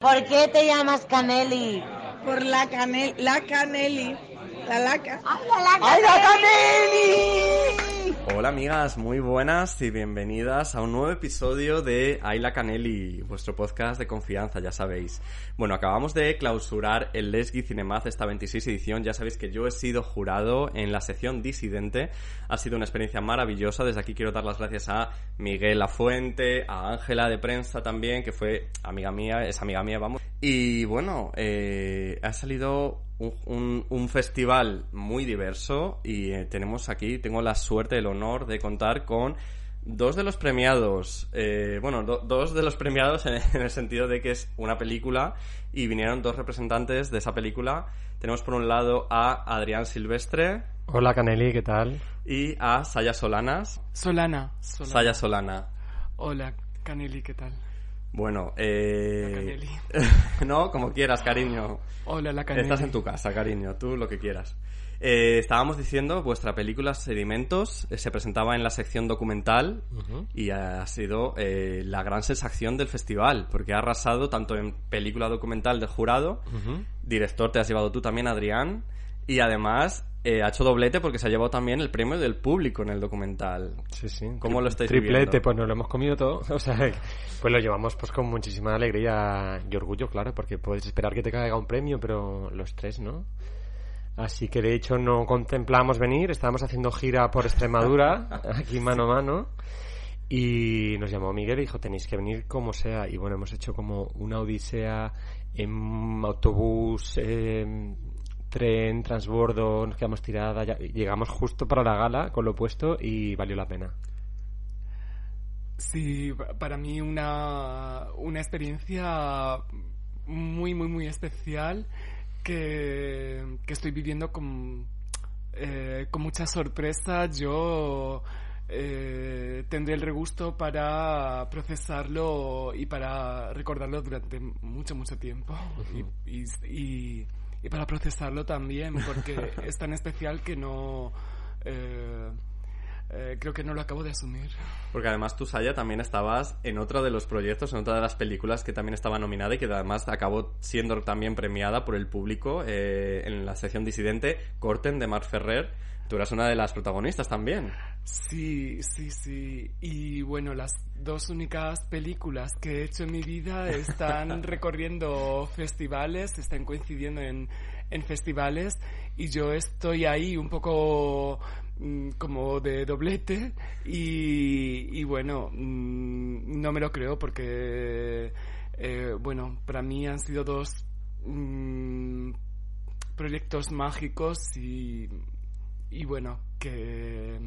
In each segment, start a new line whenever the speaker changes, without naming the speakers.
¿Por qué te llamas Caneli?
Por la canel, la Caneli, la laca.
¡Ay, la laca!
¡Ay, la
Caneli!
Hola amigas, muy buenas y bienvenidas a un nuevo episodio de Ayla Canelli, vuestro podcast de confianza, ya sabéis. Bueno, acabamos de clausurar el Lesgui Cinemaz esta 26 edición, ya sabéis que yo he sido jurado en la sección disidente, ha sido una experiencia maravillosa, desde aquí quiero dar las gracias a Miguel Lafuente, a Ángela de Prensa también, que fue amiga mía, es amiga mía, vamos. Y bueno, eh, ha salido un, un, un, festival muy diverso y eh, tenemos aquí, tengo la suerte, el honor de contar con dos de los premiados, eh, bueno, do, dos de los premiados en, en, el sentido de que es una película y vinieron dos representantes de esa película. Tenemos por un lado a Adrián Silvestre.
Hola Caneli, ¿qué tal?
Y a Saya Solanas.
Solana. Solana.
Saya Solana.
Hola Caneli, ¿qué tal?
Bueno, eh... no, como quieras, cariño.
Hola, la Caneli.
Estás en tu casa, cariño, tú lo que quieras. Eh, estábamos diciendo, vuestra película Sedimentos eh, se presentaba en la sección documental uh -huh. y ha sido eh, la gran sensación del festival, porque ha arrasado tanto en película documental de jurado, uh -huh. director te has llevado tú también, Adrián, y además eh, ha hecho doblete porque se ha llevado también el premio del público en el documental.
Sí, sí.
¿Cómo lo estáis
Triplete,
viviendo?
pues nos lo hemos comido todo. O sea, pues lo llevamos pues con muchísima alegría y orgullo, claro, porque puedes esperar que te caiga un premio, pero los tres, ¿no? Así que de hecho no contemplamos venir, estábamos haciendo gira por Extremadura, aquí mano a mano. Y nos llamó Miguel y dijo, tenéis que venir como sea. Y bueno, hemos hecho como una odisea en autobús, eh, tren, transbordo, nos quedamos tirada, ya, llegamos justo para la gala con lo puesto y valió la pena.
Sí, para mí una, una experiencia muy, muy, muy especial que, que estoy viviendo con, eh, con mucha sorpresa. Yo eh, tendré el regusto para procesarlo y para recordarlo durante mucho, mucho tiempo. Uh -huh. y, y, y y para procesarlo también, porque es tan especial que no... Eh, eh, creo que no lo acabo de asumir.
Porque además tú, Saya, también estabas en otro de los proyectos, en otra de las películas que también estaba nominada y que además acabó siendo también premiada por el público eh, en la sección disidente, Corten, de Marc Ferrer. Tú eras una de las protagonistas también.
Sí, sí, sí. Y bueno, las dos únicas películas que he hecho en mi vida están recorriendo festivales, están coincidiendo en, en festivales y yo estoy ahí un poco mmm, como de doblete y, y bueno, mmm, no me lo creo porque, eh, bueno, para mí han sido dos mmm, proyectos mágicos y, y bueno, que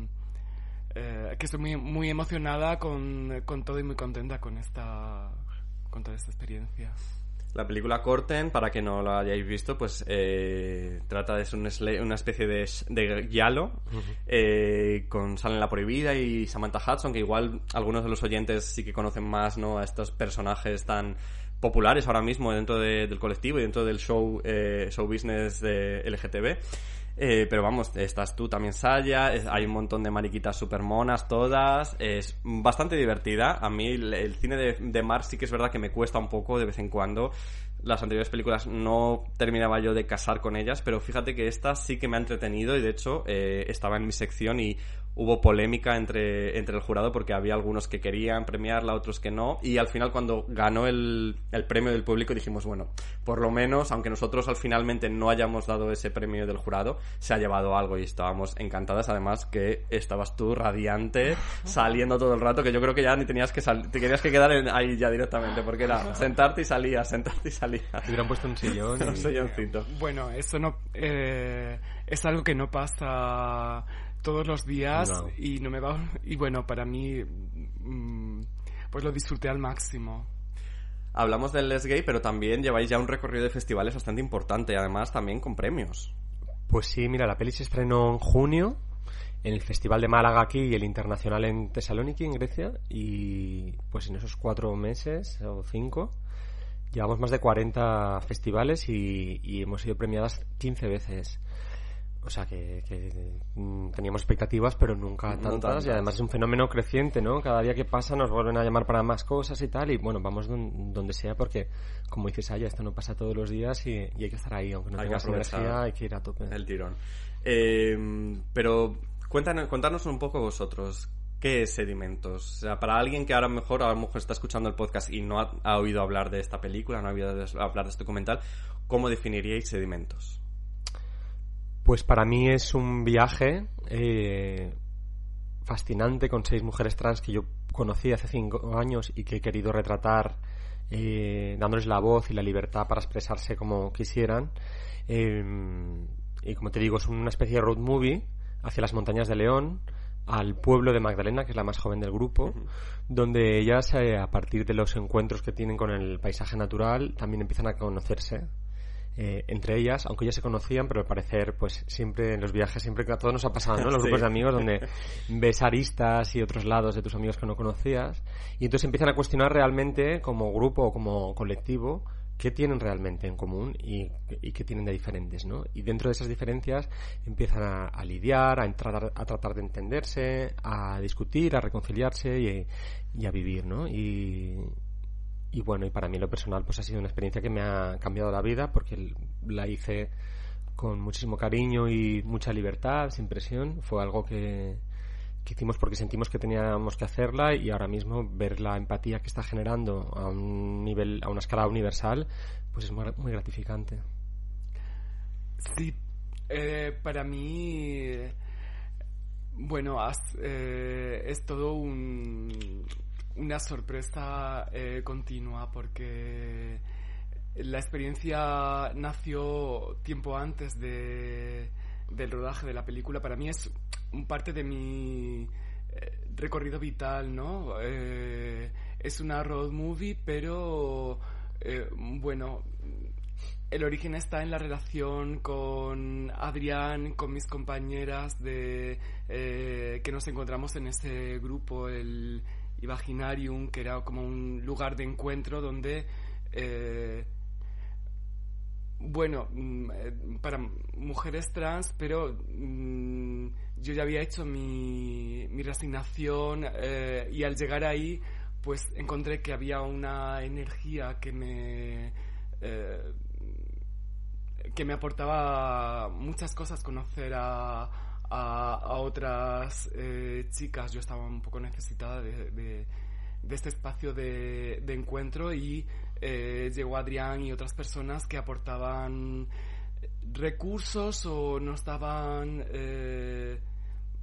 eh, que estoy muy, muy emocionada con, con, todo y muy contenta con esta, con toda esta experiencia.
La película Corten, para que no la hayáis visto, pues eh, trata de ser un una especie de, de Yalo uh -huh. eh, con Salen la Prohibida y Samantha Hudson, que igual algunos de los oyentes sí que conocen más ¿no? a estos personajes tan populares ahora mismo dentro de, del colectivo y dentro del show, eh, show business de LGTB. Eh, pero vamos, estás tú también, Saya, hay un montón de mariquitas super monas todas, es bastante divertida. A mí el, el cine de, de Mar sí que es verdad que me cuesta un poco de vez en cuando. Las anteriores películas no terminaba yo de casar con ellas, pero fíjate que esta sí que me ha entretenido y de hecho eh, estaba en mi sección y hubo polémica entre, entre el jurado porque había algunos que querían premiarla, otros que no. Y al final, cuando ganó el, el premio del público, dijimos, bueno, por lo menos, aunque nosotros al finalmente no hayamos dado ese premio del jurado, se ha llevado algo y estábamos encantadas. Además, que estabas tú radiante, saliendo todo el rato, que yo creo que ya ni tenías que salir, te querías que quedar en, ahí ya directamente, porque era sentarte y salías, sentarte y salías.
Te hubieran puesto un sillón.
Y... un silloncito.
Bueno, eso no. Eh, es algo que no pasa todos los días no. y no me va y bueno para mí mmm, pues lo disfruté al máximo
hablamos del Les Gay, pero también lleváis ya un recorrido de festivales bastante importante, además también con premios.
Pues sí, mira, la peli se estrenó en junio en el Festival de Málaga aquí y el Internacional en Tesalónica, en Grecia, y pues en esos cuatro meses o cinco llevamos más de 40 festivales y, y hemos sido premiadas 15 veces. O sea que, que, mm, teníamos expectativas, pero nunca
No
tantas. Y además es un fenómeno creciente, ¿no? Cada día que pasa nos vuelven a llamar para más cosas y tal. Y bueno, vamos don- donde sea porque, como dices, Aya, esto no pasa todos los días y, y hay que estar ahí. Aunque no
Hay
tengas energía, hay que ir a tope.
El tirón. Eh, pero cuéntanos, contarnos un poco vosotros. ¿Qué es Sedimentos? O sea, para alguien que ahora mejor, a lo mejor está escuchando el podcast y no ha, ha oído hablar de esta película, no ha oído hablar de este documental, ¿cómo definiríais Sedimentos?
Pues para mí es un viaje eh, fascinante con seis mujeres trans que yo conocí hace cinco años y que he querido retratar eh, dándoles la voz y la libertad para expresarse como quisieran. Eh, y como te digo, es una especie de road movie hacia las montañas de León, al pueblo de Magdalena, que es la más joven del grupo, donde ellas, eh, a partir de los encuentros que tienen con el paisaje natural, también empiezan a conocerse eh, entre ellas, aunque ya se conocían, pero al parecer, pues siempre en los viajes, siempre que a todos nos ha pasado, ¿no? Los
Sí.
grupos de amigos donde ves aristas y otros lados de tus amigos que no conocías, y entonces empiezan a cuestionar realmente, como grupo o como colectivo, qué tienen realmente en común y, y qué tienen de diferentes, ¿no? Y dentro de esas diferencias empiezan a, a lidiar, a, entrar, a tratar de entenderse, a discutir, a reconciliarse y, y a vivir, ¿no? Y, y bueno, y para mí lo personal pues ha sido una experiencia que me ha cambiado la vida porque la hice con muchísimo cariño y mucha libertad, sin presión. Fue algo que, que hicimos porque sentimos que teníamos que hacerla y ahora mismo ver la empatía que está generando a un nivel, a una escala universal, pues es muy, muy gratificante.
Sí, eh, para mí, bueno, has- eh, es todo un- una sorpresa eh, continua porque la experiencia nació tiempo antes de, del rodaje de la película. Para mí es parte de mi eh, recorrido vital, ¿no? Eh, es una road movie, pero bueno, el origen está en la relación con Adrián, con mis compañeras de que nos encontramos en ese grupo, el Imaginarium, que era como un lugar de encuentro donde eh, bueno, mm, eh, para mujeres trans, pero mm, yo ya había hecho mi, resignación eh, y al llegar ahí, pues encontré que había una energía que me... que me aportaba muchas cosas conocer a, a, otras eh, chicas. Yo estaba un poco necesitada de, este espacio de, encuentro y eh, llegó Adrián y otras personas que aportaban recursos o no estaban... eh,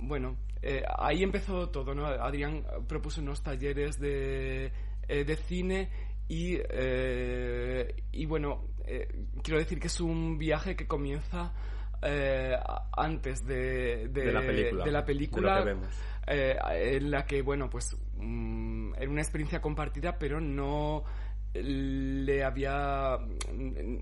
bueno, eh, ahí empezó todo, ¿no? Adrián propuso unos talleres de, eh, de cine y, y bueno, quiero decir que es un viaje que comienza eh, antes de,
De la película,
de la eh, en la que, bueno, pues mm, era una experiencia compartida, pero no le había... mm,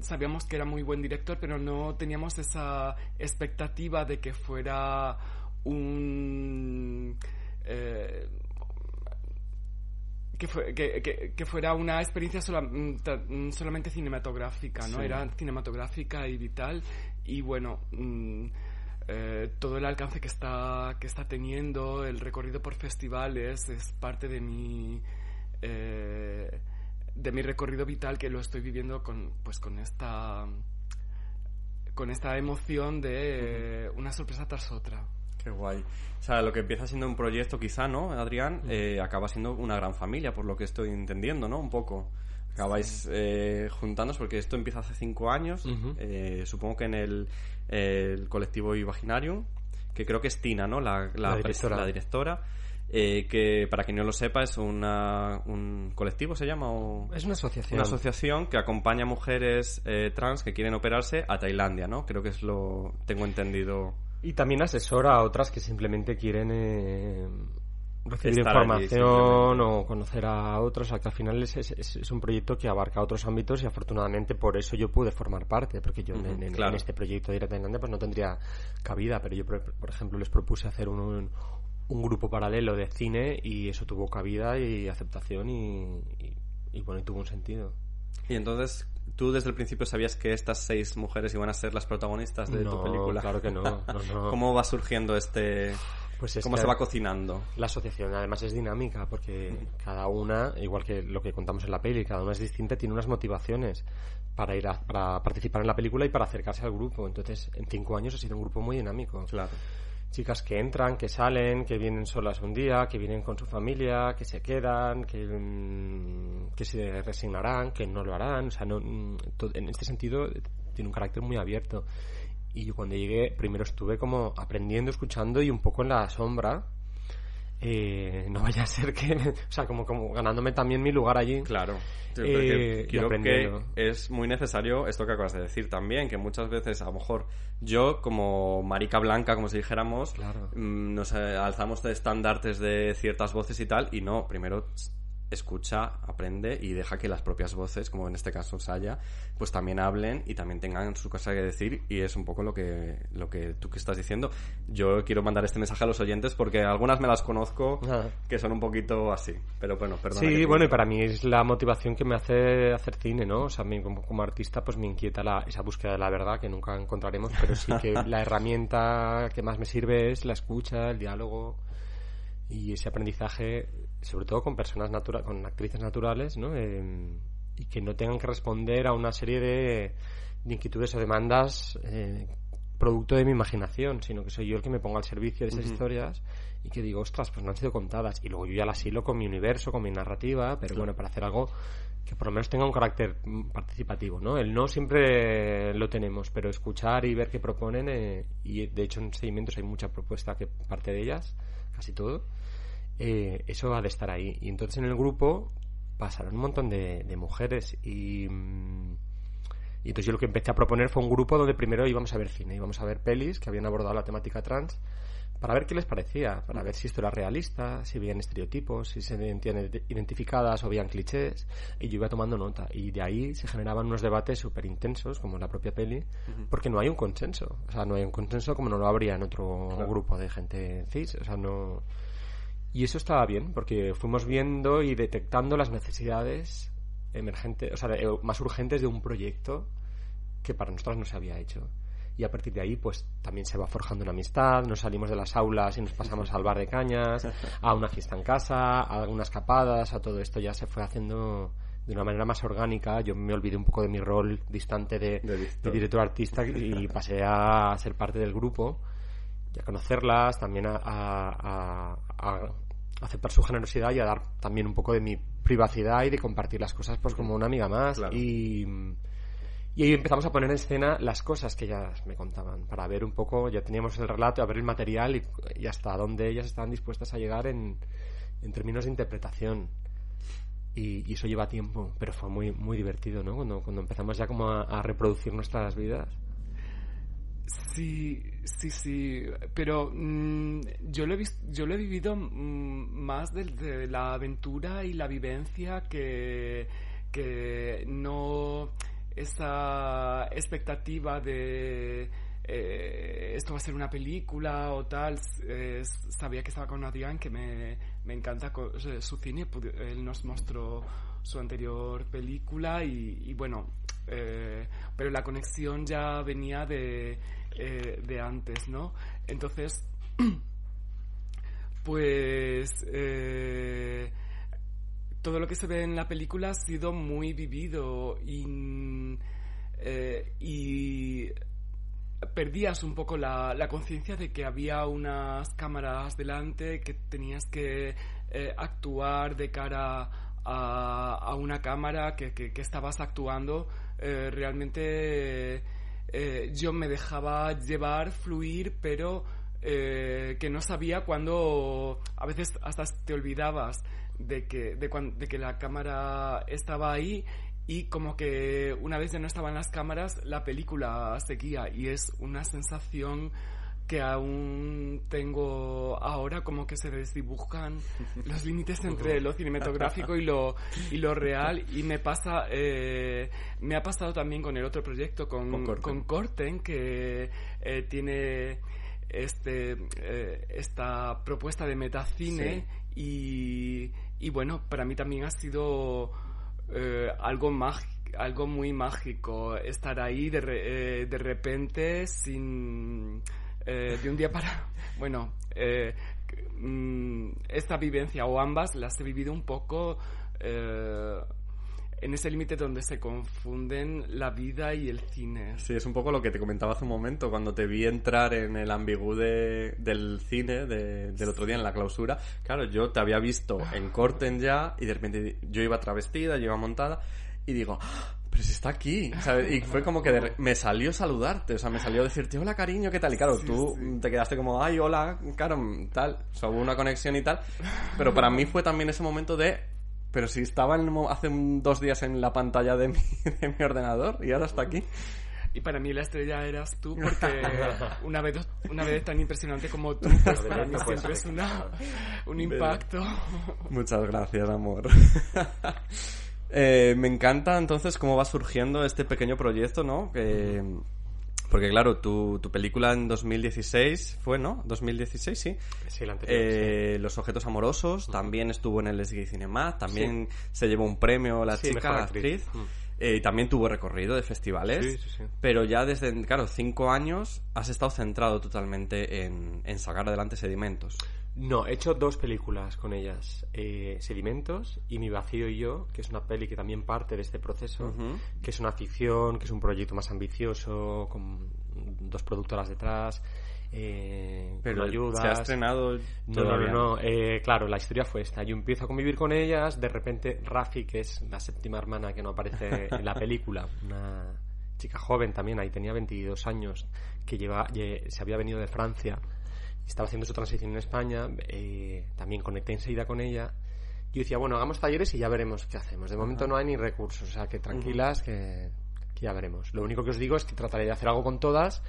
Sabíamos que era muy buen director, pero no teníamos esa expectativa de que fuera un... eh, que, fue- que, que- que fuera una experiencia sola- mm, solamente cinematográfica, ¿no?
Sí.
Era cinematográfica y vital. Y bueno, mm, eh, todo el alcance que está, que está teniendo, el recorrido por festivales, es parte de mi. eh, de mi recorrido vital que lo estoy viviendo con, pues, con esta. con esta emoción de eh, una sorpresa tras otra.
Qué guay. O sea, lo que empieza siendo un proyecto quizá, ¿no, Adrián? Eh, acaba siendo una gran familia, por lo que estoy entendiendo, ¿no? Un poco. Acabáis eh, juntándoos porque esto empieza hace cinco años. Eh, supongo que en el, el colectivo Imaginarium, que creo que es Tina, ¿no? La,
directora.
la directora, eh, que para quien no lo sepa es una, un colectivo, ¿se llama? O...
Es una asociación.
Una asociación que acompaña a mujeres eh, trans que quieren operarse a Tailandia, ¿no? Creo que es lo tengo entendido.
Y también asesora a otras que simplemente quieren eh, recibir
allí,
información o conocer a otros, o sea, que al final es, es- es- es un proyecto que abarca otros ámbitos y afortunadamente por eso yo pude formar parte, porque yo en-
Ujú,
en, este proyecto de Ir a Tailandia pues no tendría cabida, pero yo por, ejemplo les propuse hacer un, un, un grupo paralelo de cine y eso tuvo cabida y aceptación y, y- y, bueno, y tuvo un sentido.
Y entonces, ¿tú desde el principio sabías que estas seis mujeres iban a ser las protagonistas de tu película?
claro que no, no, no.
¿Cómo va surgiendo este...?
Pues es
¿Cómo se va cocinando?
La asociación además es dinámica porque cada una, igual que lo que contamos en la peli, cada una es distinta, tiene unas motivaciones para ir a, para participar en la película y para acercarse al grupo. Entonces, en cinco años ha sido un grupo muy dinámico.
Claro.
Chicas que entran, que salen, que vienen solas un día, que vienen con su familia, que se quedan, que, mm, que se resignarán, que no lo harán. O sea, no, mm, en este sentido tiene un carácter muy abierto. Y yo cuando llegué, primero estuve como aprendiendo, escuchando y un poco en la sombra. Eh, no vaya a ser que, o sea, como, como ganándome también mi lugar allí.
Claro.
Eh,
creo que
aprendiendo.
es muy necesario esto que acabas de decir también, que muchas veces a lo mejor yo como marica blanca, como si dijéramos,
Claro.
mm, nos eh, alzamos de estandartes de ciertas voces y tal, y no, primero escucha, aprende y deja que las propias voces, como en este caso Saya, pues también hablen y también tengan su cosa que decir y es un poco lo que, lo que tú que estás diciendo. Yo quiero mandar este mensaje a los oyentes porque algunas me las conozco
Ah.
que son un poquito así, pero bueno, perdona. que
Sí, bueno, y para mí es la motivación que me hace hacer cine, ¿no? O sea, a mí como, como artista pues me inquieta la, esa búsqueda de la verdad que nunca encontraremos, pero sí que la herramienta que más me sirve es la escucha, el diálogo y ese aprendizaje, sobre todo con personas naturales, con actrices naturales, ¿no? Eh, y que no tengan que responder a una serie de, de inquietudes o demandas eh, producto de mi imaginación, sino que soy yo el que me ponga al servicio de esas historias y que digo, ostras, pues no han sido contadas. Y luego yo ya las hilo con mi universo, con mi narrativa, pero bueno, para hacer algo que por lo menos tenga un carácter mm, participativo, ¿no? El no siempre lo tenemos, pero escuchar y ver qué proponen, eh, y de hecho en seguimientos hay mucha propuesta que parte de ellas, casi todo, eh, eso ha de estar ahí. Y entonces en el grupo pasaron un montón de, de mujeres y... mm, y entonces yo lo que empecé a proponer fue un grupo donde primero íbamos a ver cine, íbamos a ver pelis que habían abordado la temática trans para ver qué les parecía, para ver si esto era realista, si veían estereotipos, si se sentían ident- identificadas o veían clichés, y yo iba tomando nota. Y de ahí se generaban unos debates súper intensos, como en la propia peli, porque no hay un consenso. O sea, no hay un consenso como no lo habría en otro
Claro.
grupo de gente cis. O sea, no... Y eso estaba bien, porque fuimos viendo y detectando las necesidades emergentes, o sea, eh, más urgentes de un proyecto que para nosotros no se había hecho. Y a partir de ahí, pues también se va forjando una amistad, nos salimos de las aulas y nos pasamos al bar de cañas, a una fiesta en casa, a algunas escapadas, a todo esto ya se fue haciendo de una manera más orgánica. Yo me olvidé un poco de mi rol distante de,
de director
artista y pasé a ser parte del grupo y a conocerlas, también a, a- a- aceptar su generosidad y a dar también un poco de mi privacidad y de compartir las cosas pues como una amiga más.
Claro.
y y ahí empezamos a poner en escena las cosas que ellas me contaban para ver un poco ya teníamos el relato a ver el material y, y hasta dónde ellas estaban dispuestas a llegar en, en términos de interpretación. Y, y eso lleva tiempo pero fue muy muy divertido no cuando cuando empezamos ya como a, a reproducir nuestras vidas
Sí, sí, sí, pero mm, yo, lo he vis- yo lo he vivido mm, más de, de la aventura y la vivencia que, que no esa expectativa de eh, esto va a ser una película o tal. Sabía que estaba con Adrián, que me, me encanta eh, su cine, él nos mostró su anterior película y bueno, eh, pero la conexión ya venía de, eh, de antes, ¿no? Entonces, pues eh, todo lo que se ve en la película ha sido muy vivido y, perdías un poco la, la conciencia de que había unas cámaras delante, que tenías que actuar de cara a, a una cámara, que- que estabas actuando. Eh, realmente eh, yo me dejaba llevar, fluir, pero eh, que no sabía cuándo, a veces hasta te olvidabas de que, de, cuan- de que la cámara estaba ahí y como que una vez ya no estaban las cámaras, la película seguía y es una sensación que aún tengo ahora como que se desdibujan los límites entre lo cinematográfico y lo y lo real. Y me pasa eh, me ha pasado también con el otro proyecto con
Con Corten.
con Corten, que eh, tiene este eh, esta propuesta de metacine y, y bueno para mí también ha sido algo mágico algo muy mágico estar ahí de, re- de repente sin eh, de un día para bueno eh, mm, esta vivencia o ambas las he vivido un poco eh, en ese límite donde se confunden la vida y el cine
Sí, es un poco lo que te comentaba hace un momento, cuando te vi entrar en el ambigú de- del cine de- del otro día en la clausura. Claro, yo te había visto en Corten ya y de repente yo iba travestida, yo iba montada y digo, "Ah, pero si está aquí, ¿sabes? Y fue como que de re- me salió saludarte, o sea, me salió decirte, hola cariño, ¿qué tal? Y claro, tú te quedaste como, ay, hola, claro, tal, o sea, hubo una conexión y tal, pero para mí fue también ese momento de, pero si estaba en hace dos días en la pantalla de mi, de mi ordenador y ahora está aquí.
Y para mí la estrella eras tú, porque una vez, una vez tan impresionante como tú, pues para mí siempre es una, un impacto.
Muchas gracias, amor. Eh, me encanta entonces cómo va surgiendo este pequeño proyecto, ¿no? Que- porque claro, tu, tu película en 2016 fue, ¿no? 2016, sí.
Sí, el anterior.
Eh, Los objetos amorosos, también estuvo en el SGI Cinema, también se llevó un premio la
Sí,
chica, la
actriz.
actriz. Eh, y también tuvo recorrido de festivales.
Sí, sí, sí.
Pero ya desde, claro, cinco años has estado centrado totalmente en, en sacar adelante sedimentos.
No, he hecho dos películas con ellas. Eh, Sedimentos y Mi vacío y yo, que es una peli que también parte de este proceso, que es una ficción, que es un proyecto más ambicioso, con dos productoras detrás, eh,
Pero
ayudas.
se ha estrenado
No, no, no, no. Eh, claro, la historia fue esta. Yo empiezo a convivir con ellas, de repente Rafi, que es la séptima hermana que no aparece en la película, una chica joven también, ahí tenía 22 años, que lleva, lle- se había venido de Francia, estaba haciendo su transición en España, eh, también conecté enseguida con ella. Yo decía, bueno, hagamos talleres y ya veremos qué hacemos. De momento no hay ni recursos, o sea, que tranquilas, que, que ya veremos. Lo único que os digo es que trataré de hacer algo con todas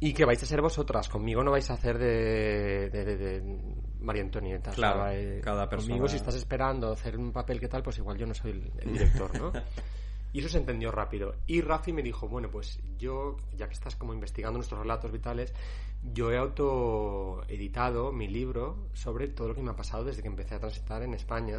y que vais a ser vosotras. Conmigo no vais a hacer de, de, de- de María Antonieta. O sea,
Claro, cada
Conmigo,
persona-
si estás esperando hacer un papel que tal, pues igual yo no soy el, el director, ¿no? Y eso se entendió rápido. Y Rafi me dijo, bueno, pues yo, ya que estás como investigando nuestros relatos vitales, yo he autoeditado mi libro sobre todo lo que me ha pasado desde que empecé a transitar en España.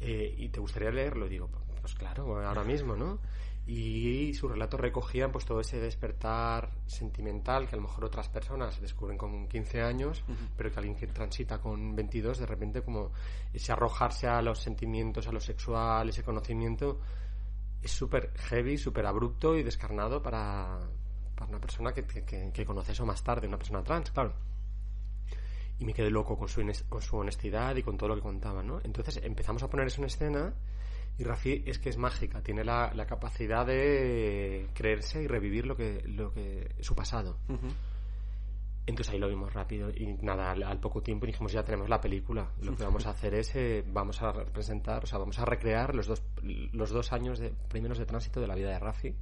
Eh, ¿Y te gustaría leerlo? Y digo, pues claro, ahora mismo, ¿no? Y sus relatos recogían pues todo ese despertar sentimental que a lo mejor otras personas descubren con 15 años, pero que alguien que transita con 22 de repente como ese arrojarse a los sentimientos, a lo sexual, ese conocimiento es súper heavy, súper abrupto y descarnado para, para una persona que, que, conoce eso más tarde, una persona trans, claro. Y me quedé loco con su, con su honestidad y con todo lo que contaba, ¿no? Entonces empezamos a poner eso en escena y Rafi es que es mágica, tiene la, la capacidad de creerse y revivir lo que, lo que su pasado. Entonces ahí lo vimos rápido y nada, al, al poco tiempo dijimos ya tenemos la película. Lo que vamos a hacer es, eh, vamos a representar, o sea, vamos a recrear los dos, los dos años de, primeros de tránsito de la vida de Rafi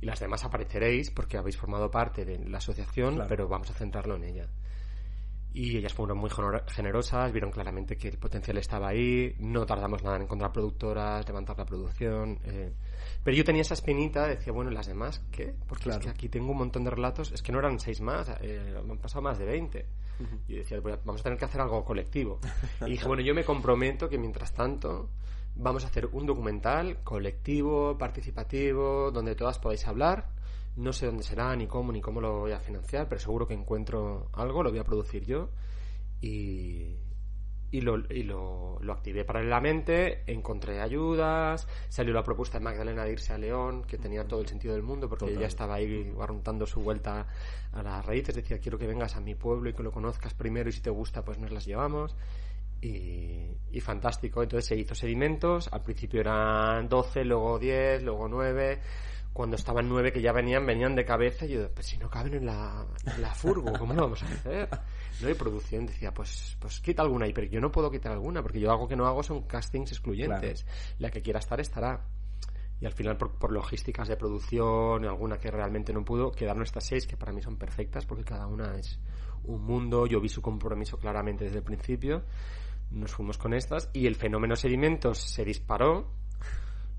y las demás apareceréis porque habéis formado parte de la asociación,
Claro.
pero vamos a centrarlo en ella. Y ellas fueron muy genero- generosas, vieron claramente que el potencial estaba ahí, no tardamos nada en encontrar productoras, levantar la producción. eh. Pero yo tenía esa espinita, decía, bueno, ¿y las demás qué? Porque
Claro.
es que aquí tengo un montón de relatos, es que no eran seis más, eh, han pasado más de 20. Y decía, "Voy a- vamos a tener que hacer algo colectivo. y dije, bueno, yo me comprometo que mientras tanto vamos a hacer un documental colectivo, participativo, donde todas podáis hablar. No sé dónde será, ni cómo, ni cómo lo voy a financiar, pero seguro que encuentro algo, lo voy a producir yo. Y, y, lo, y lo, lo activé paralelamente, encontré ayudas, salió la propuesta de Magdalena de irse a León, que tenía todo el sentido del mundo, porque
Total.
ella estaba ahí barruntando su vuelta a las raíces, decía, quiero que vengas a mi pueblo y que lo conozcas primero y si te gusta, pues nos las llevamos. Y, y fantástico, entonces se hizo sedimentos, al principio eran 12, luego 10, luego 9, cuando estaban 9 que ya venían, venían de cabeza y yo, pues si no caben en la, en la furgo, ¿cómo lo vamos a hacer? No hay producción, decía, pues, pues quita alguna ahí, pero yo no puedo quitar alguna, porque yo algo que no hago son castings excluyentes, la que quiera estar estará. Y al final, por, por logísticas de producción, alguna que realmente no pudo, quedaron estas seis que para mí son perfectas porque cada una es un mundo. Yo vi su compromiso claramente desde el principio. Nos fuimos con estas y el fenómeno sedimentos se disparó.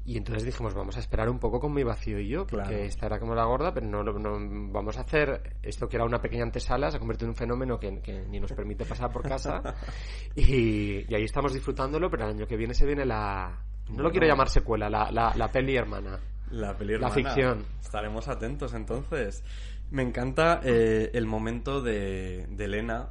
Y entonces dijimos, vamos a esperar un poco con mi vacío y yo, porque
Claro.
esta era como la gorda, pero no, no vamos a hacer esto que era una pequeña antesala, se ha convertido en un fenómeno que, que ni nos permite pasar por casa. y, y ahí estamos disfrutándolo, pero el año que viene se viene la... No lo quiero llamar secuela, la, la, la peli hermana.
La peli
La
hermana.
ficción.
Estaremos atentos entonces. Me encanta eh, el momento de, de Elena,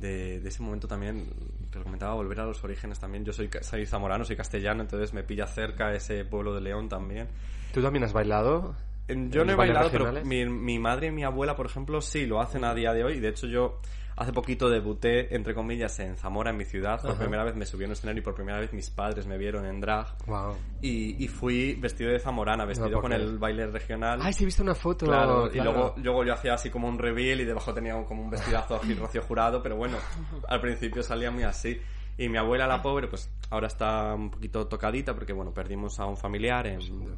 de, de ese momento también, te lo comentaba, volver a los orígenes también. Yo soy, soy zamorano, soy castellano, entonces me pilla cerca ese pueblo de León también.
¿Tú también has bailado?
Yo
¿En
no he bailado, pero mi, mi madre y mi abuela, por ejemplo, sí lo hacen a día de hoy. De hecho, yo hace poquito debuté, entre comillas, en Zamora, en mi ciudad. Por
Ajá.
primera vez me subí a un escenario y por primera vez mis padres me vieron en drag.
Wow.
Y, y fui vestido de zamorana, vestido
puedo
con el baile regional.
Ay, sí, he visto una foto.
Claro, y
claro.
luego, luego yo hacía así como un reveal y debajo tenía como un vestidazo así rocío jurado, pero bueno, al principio salía muy así. Y mi abuela, la pobre, pues ahora está un poquito tocadita porque, bueno, perdimos a un familiar en-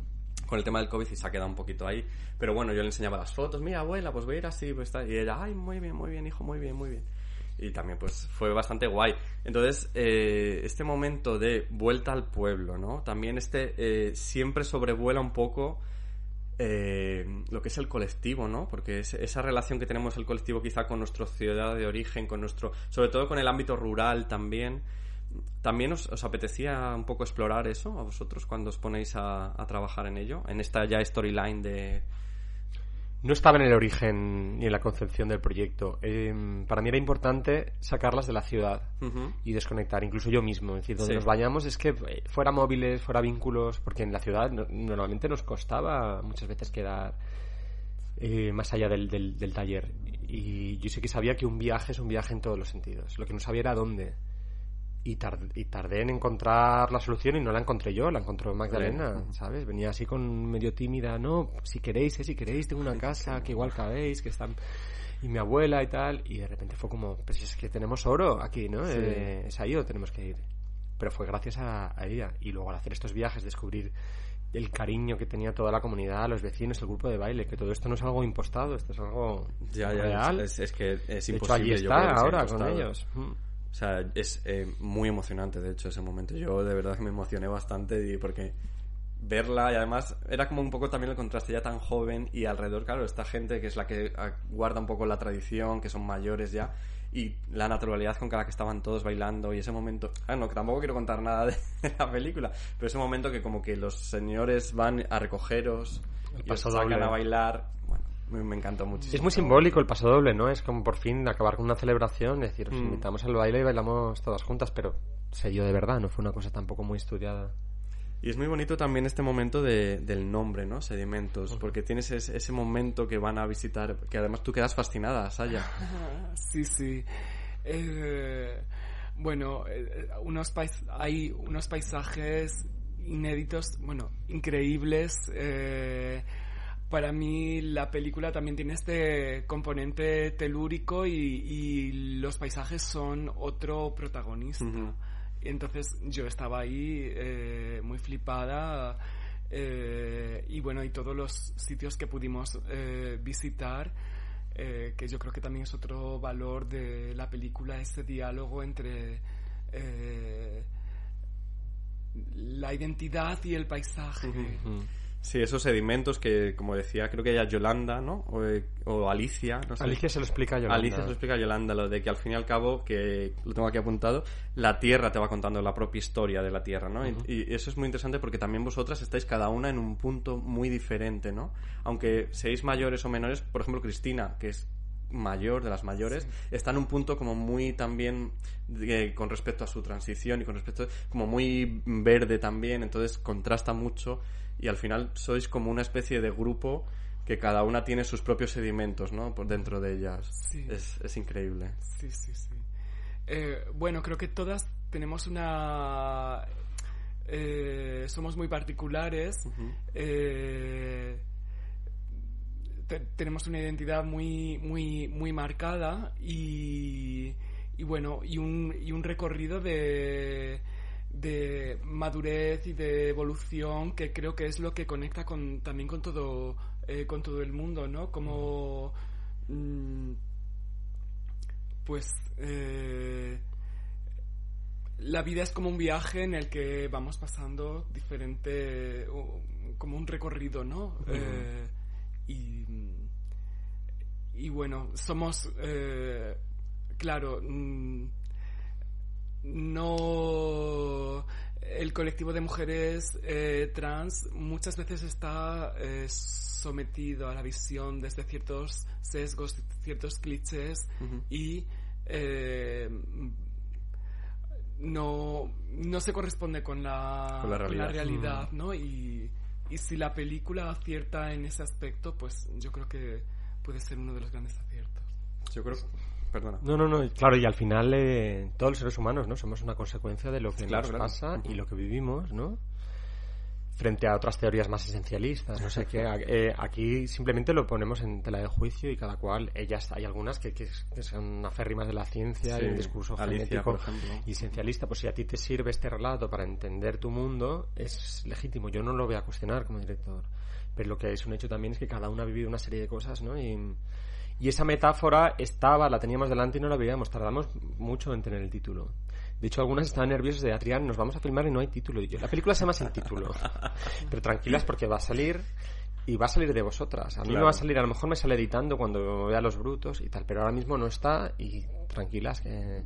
con el tema del COVID y se ha quedado un poquito ahí. Pero bueno, yo le enseñaba las fotos, mira abuela, pues voy a ir así, pues. Y ella, ay, muy bien, muy bien, hijo, muy bien, muy bien. Y también pues fue bastante guay. Entonces, eh, este momento de vuelta al pueblo, ¿no? También este eh, siempre sobrevuela un poco eh, lo que es el colectivo, ¿no? Porque es- esa relación que tenemos el colectivo quizá con nuestra ciudad de origen, con nuestro, sobre todo con el ámbito rural también. ¿También os, os apetecía un poco explorar eso a vosotros cuando os ponéis a, a trabajar en ello? En esta ya storyline de...
No estaba en el origen ni en la concepción del proyecto. Eh, para mí era importante sacarlas de la ciudad y desconectar, incluso yo mismo. Es decir, donde
Sí.
nos vayamos es que eh, fuera móviles, fuera vínculos, porque en la ciudad no- normalmente nos costaba muchas veces quedar eh, más allá del, del- del taller. Y yo sí que sabía que un viaje es un viaje en todos los sentidos. Lo que no sabía era dónde. Y, tar- y tardé en encontrar la solución y no la encontré yo, la encontró Magdalena. ¿sabes? Venía así con medio tímida, no, si queréis, eh, si queréis, tengo una casa que igual cabéis, que están... Y mi abuela y tal, y de repente fue como, pues es que tenemos oro aquí, ¿no?
Sí.
Eh, es ahí o tenemos que ir. Pero fue gracias a, a ella. Y luego al hacer estos viajes, descubrir el cariño que tenía toda la comunidad, los vecinos, el grupo de baile, que todo esto no es algo impostado, esto es algo
Ya, ya,
real.
Es, es que es
de hecho,
imposible.
allí
yo
está
creo que sea
ahora con ellos. Mm.
O sea, es eh, muy emocionante, de hecho, ese momento. Yo de verdad que me emocioné bastante porque verla y además era como un poco también el contraste ya tan joven y alrededor, claro, esta gente que es la que ah, guarda un poco la tradición, que son mayores ya y la naturalidad con la que estaban todos bailando y ese momento, ah, no, que tampoco quiero contar nada de la película, pero ese momento que como que los señores van a recogeros
El
y os
paso
sacan
doble.
a bailar, bueno, me, me encantó muchísimo.
Es muy simbólico el paso doble, ¿no? Es como por fin acabar con una celebración, es decir, os
Mm.
invitamos al baile y bailamos todas juntas, pero se dio de verdad, no fue una cosa tampoco muy estudiada.
Y es muy bonito también este momento de- del nombre, ¿no? Sedimentos, porque tienes ese, ese momento que van a visitar, que además tú quedas fascinada, Saya.
Sí, sí. Eh, bueno, eh, unos pais- hay unos paisajes inéditos, bueno, increíbles. eh, para mí la película también tiene este componente telúrico y, y los paisajes son otro protagonista. Entonces yo estaba ahí eh, muy flipada eh, y bueno, y todos los sitios que pudimos eh, visitar, que yo creo que también es otro valor de la película, ese diálogo entre la identidad y el paisaje.
Sí, esos sedimentos que, como decía, creo que ella Yolanda, ¿no? O, eh, o Alicia, no sé.
Alicia se lo explica a Yolanda.
Alicia se lo explica a Yolanda, lo de que al fin y al cabo, que lo tengo aquí apuntado, la Tierra te va contando la propia historia de la Tierra, ¿no? Y- y, eso es muy interesante porque también vosotras estáis cada una en un punto muy diferente, ¿no? Aunque seáis mayores o menores, por ejemplo, Cristina, que es mayor, de las mayores, está en un punto como muy también de- con respecto a su transición y con respecto, como muy verde también, entonces contrasta mucho y al final sois como una especie de grupo que cada una tiene sus propios sedimentos, ¿no? Por dentro de ellas.
Sí.
Es, es increíble.
Sí, sí, sí. Eh, bueno, creo que todas tenemos una... eh, somos muy particulares. eh, te- tenemos una identidad muy, muy, muy marcada y, y bueno, y un, y un recorrido de, de madurez y de evolución que creo que es lo que conecta con, también con todo, eh, con todo el mundo, ¿no? Como, mm, pues, eh, la vida es como un viaje en el que vamos pasando diferente, como un recorrido, ¿no? Eh, y, y bueno, somos, claro, mm, no el colectivo de mujeres eh, trans muchas veces está eh, sometido a la visión desde ciertos sesgos, ciertos clichés y eh, no, no se corresponde con la,
Con la realidad.
realidad, ¿no? Y, y si la película acierta en ese aspecto, pues yo creo que puede ser uno de los grandes aciertos.
Yo creo... Perdona.
No, no, no, claro, y al final eh, todos los seres humanos, ¿no? Somos una consecuencia de lo que
Claro,
nos
claro.
pasa y lo que vivimos, ¿no? Frente a otras teorías más esencialistas, no sé qué. eh, aquí simplemente lo ponemos en tela de juicio y cada cual, ellas, hay algunas que, que, que son aférrimas de la ciencia
Sí,
y un discurso
Alicia,
genético y esencialista. Pues si a ti te sirve este relato para entender tu mundo, es legítimo. Yo no lo voy a cuestionar como director. Pero lo que es un hecho también es que cada uno ha vivido una serie de cosas, ¿no? Y, y esa metáfora estaba, la teníamos delante y no la veíamos. Tardamos mucho en tener el título. De hecho, algunas estaban nerviosas de Adrián, nos vamos a filmar y no hay título. Y yo, la película se llama sin título. Pero tranquilas porque va a salir y va a salir de vosotras. A mí me
Claro.
va a salir, a lo mejor me sale editando cuando vea los brutos y tal, pero ahora mismo no está y tranquilas que...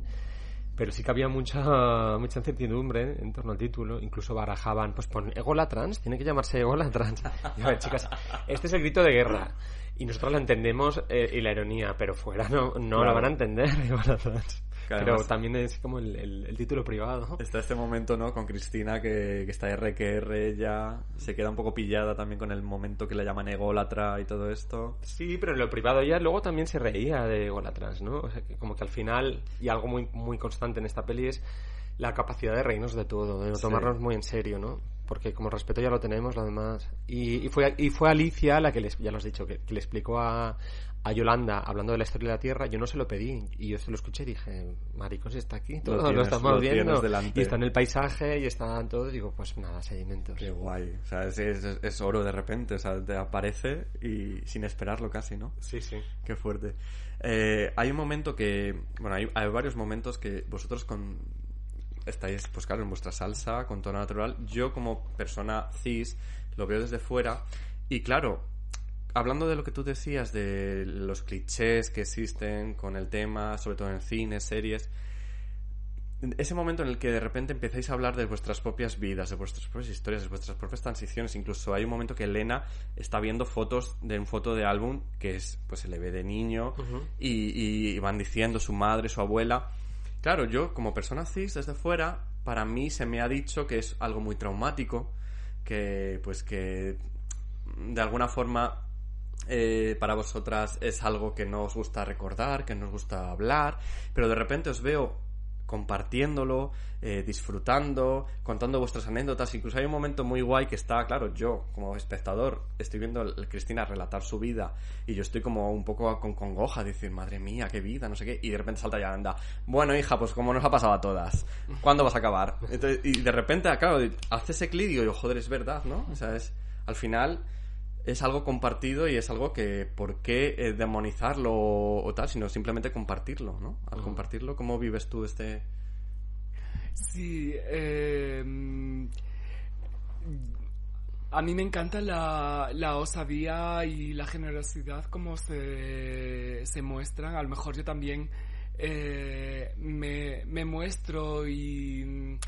Pero sí que había mucha mucha incertidumbre en torno al título. Incluso barajaban, pues pon Egola Trans, tiene que llamarse Egola Trans. Y a ver, chicas, este es el grito de guerra. Y nosotros lo entendemos eh, y la ironía, pero fuera no, no
Claro.
la van a entender, Egola Trans. Pero también es como el, el- el título privado.
Está este momento, ¿no? Con Cristina que, que está R que R ya se queda un poco pillada también con el momento que le llaman ególatra y todo esto.
Sí, pero en lo privado ella luego también se reía de Golatras, ¿no? O sea, que como que al final, y algo muy, muy constante en esta peli es la capacidad de reírnos de todo, de no
Sí.
tomarnos muy en serio, ¿no? Porque como respeto ya lo tenemos, lo demás. Y, y fue, y fue Alicia la que, les, ya lo has dicho, que, que le explicó a, a Yolanda, hablando de la historia de la Tierra, yo no se lo pedí. Y yo se lo escuché y dije, maricos, está aquí, todo lo,
tienes-
estamos
lo
viendo. Y está en el paisaje y está en todo. Digo, pues nada, sedimentos.
Qué guay. O sea, es, es, es oro de repente. O sea, te aparece y sin esperarlo casi, ¿no?
Sí, sí.
Qué fuerte. Eh, hay un momento que. Bueno, hay, hay varios momentos que vosotros con. Estáis, pues claro, en vuestra salsa, con tono natural. Yo, como persona cis, lo veo desde fuera. Y claro, hablando de lo que tú decías, de los clichés que existen con el tema, sobre todo en cine, series. Ese momento en el que de repente empezáis a hablar de vuestras propias vidas, de vuestras propias historias, de vuestras propias transiciones. Incluso hay un momento que Elena está viendo fotos de un foto de álbum que es, pues se le ve de niño y, y van diciendo su madre, su abuela. Claro, yo como persona cis desde fuera, para mí se me ha dicho que es algo muy traumático, que pues que de alguna forma eh, para vosotras es algo que no os gusta recordar, que no os gusta hablar, pero de repente os veo compartiéndolo, eh, disfrutando, contando vuestras anécdotas. Incluso hay un momento muy guay que está, claro, yo como espectador estoy viendo a Cristina relatar su vida y yo estoy como un poco con congoja, decir, madre mía, qué vida, no sé qué, y de repente salta ya anda, bueno hija, pues como nos ha pasado a todas, ¿cuándo vas a acabar? Entonces, y de repente, claro, hace ese clic y digo, joder, es verdad, ¿no? O sea, es, al final es algo compartido y es algo que, ¿por qué eh, demonizarlo o, o tal? Sino simplemente compartirlo, ¿no? Al compartirlo, ¿cómo vives tú este...?
Sí, eh, a mí me encanta la, la osadía y la generosidad como se, se muestran. A lo mejor yo también eh, me, me muestro y,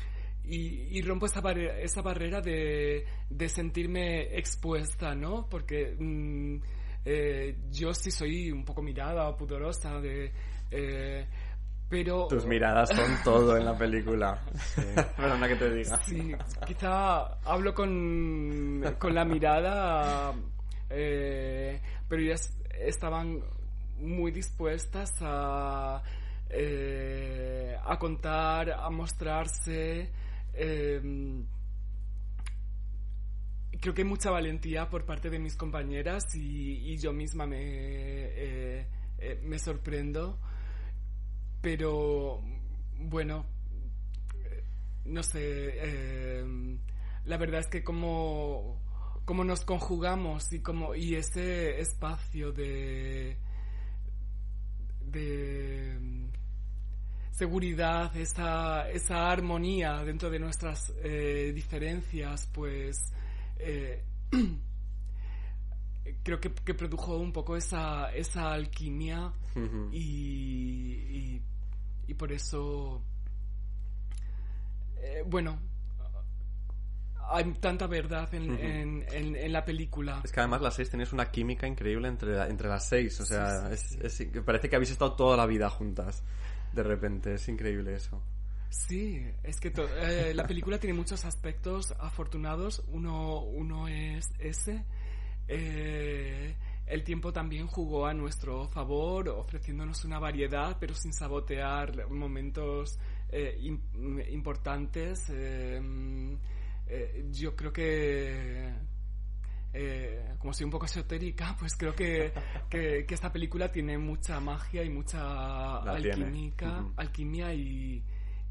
y, y rompo esa, barrera, esa barrera de, de sentirme expuesta, ¿no? Porque mm, eh, yo sí soy un poco mirada o pudorosa de... eh, pero
Tus miradas son todo en la película. Perdona que te diga.
Sí, quizá hablo con, con la mirada, eh, pero ellas estaban muy dispuestas a, a contar, a mostrarse. Eh, creo que hay mucha valentía por parte de mis compañeras y, yo misma me, eh, eh, me sorprendo. Pero bueno, no sé, eh, la verdad es que como, como nos conjugamos y como y ese espacio de de seguridad, esa, esa armonía dentro de nuestras eh, diferencias, pues eh, creo que, que produjo un poco esa, esa alquimia y, y, y por eso, eh, bueno, hay tanta verdad en, en, en, en la película.
Es que además las seis tenéis una química increíble entre, entre las seis. O sea,
Sí, sí,
es- es- parece que habéis estado toda la vida juntas. De repente, es increíble eso.
Sí, es que eh, la película tiene muchos aspectos afortunados. Uno, uno es ese. Eh, el tiempo también jugó a nuestro favor, ofreciéndonos una variedad, pero sin sabotear momentos eh, im- importantes. Eh, yo creo que eh, como soy un poco esotérica, pues creo que, que, que esta película tiene mucha magia y mucha alquímica, alquimia y,